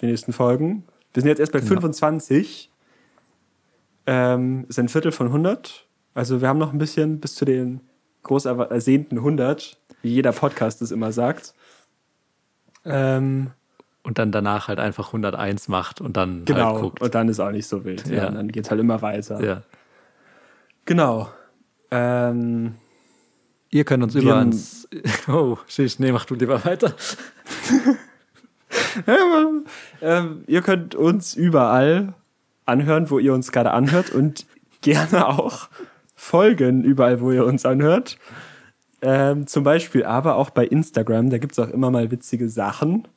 Die nächsten Folgen. Wir sind jetzt erst bei genau. 25. Ähm, ist ein Viertel von 100. Also wir haben noch ein bisschen bis zu den groß ersehnten 100, wie jeder Podcast es immer sagt. Ähm, und dann danach halt einfach 101 macht und dann halt genau, halt guckt. und dann ist auch nicht so wild. Ja. ja dann geht es halt immer weiter. Ja. Genau. Ähm, Ihr könnt uns über uns. Oh, Schicht, nee, mach du lieber weiter. ähm, ihr könnt uns überall anhören, wo ihr uns gerade anhört und gerne auch folgen, überall, wo ihr uns anhört. Ähm, zum Beispiel aber auch bei Instagram, da gibt es auch immer mal witzige Sachen.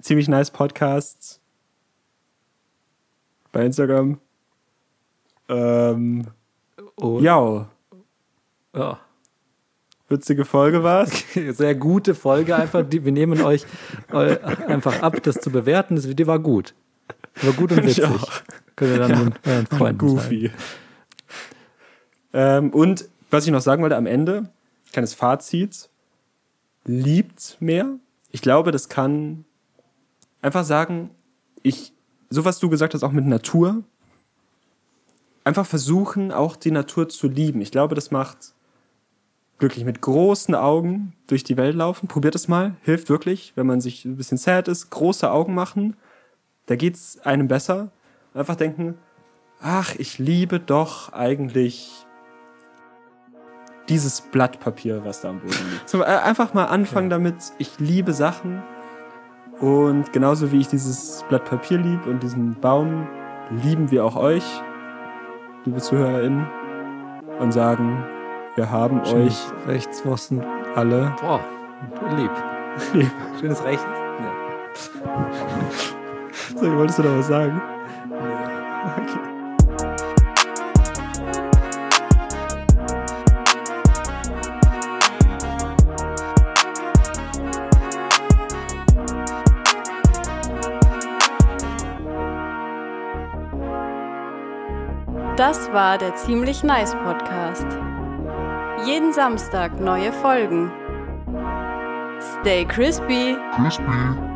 Ziemlich nice Podcasts. Bei Instagram. Ähm, oh. Ja. Ja. Witzige Folge war es. Sehr gute Folge einfach. Die, wir nehmen euch einfach ab, das zu bewerten. Das Video war gut. War gut und witzig. Können wir dann ja. mit euren Freunden Goofy. Ähm, und was ich noch sagen wollte am Ende, kleines Fazit, liebt mehr. Ich glaube, das kann einfach sagen, ich, so was du gesagt hast, auch mit Natur, einfach versuchen, auch die Natur zu lieben. Ich glaube, das macht glücklich mit großen Augen durch die Welt laufen. Probiert es mal, hilft wirklich, wenn man sich ein bisschen sad ist, große Augen machen, da geht es einem besser. Einfach denken, ach, ich liebe doch eigentlich dieses Blatt Papier, was da am Boden liegt. So, äh, einfach mal anfangen ja. damit, ich liebe Sachen und genauso wie ich dieses Blatt Papier liebe und diesen Baum, lieben wir auch euch, liebe ZuhörerInnen, und sagen, wir haben Schönes euch Rechtspfosten alle. Boah, lieb. lieb. Schönes Recht. Ja. so, wolltest du da was sagen? Okay. Das war der Ziemlich Nice Podcast. Jeden Samstag neue Folgen. Stay crispy. Crispy.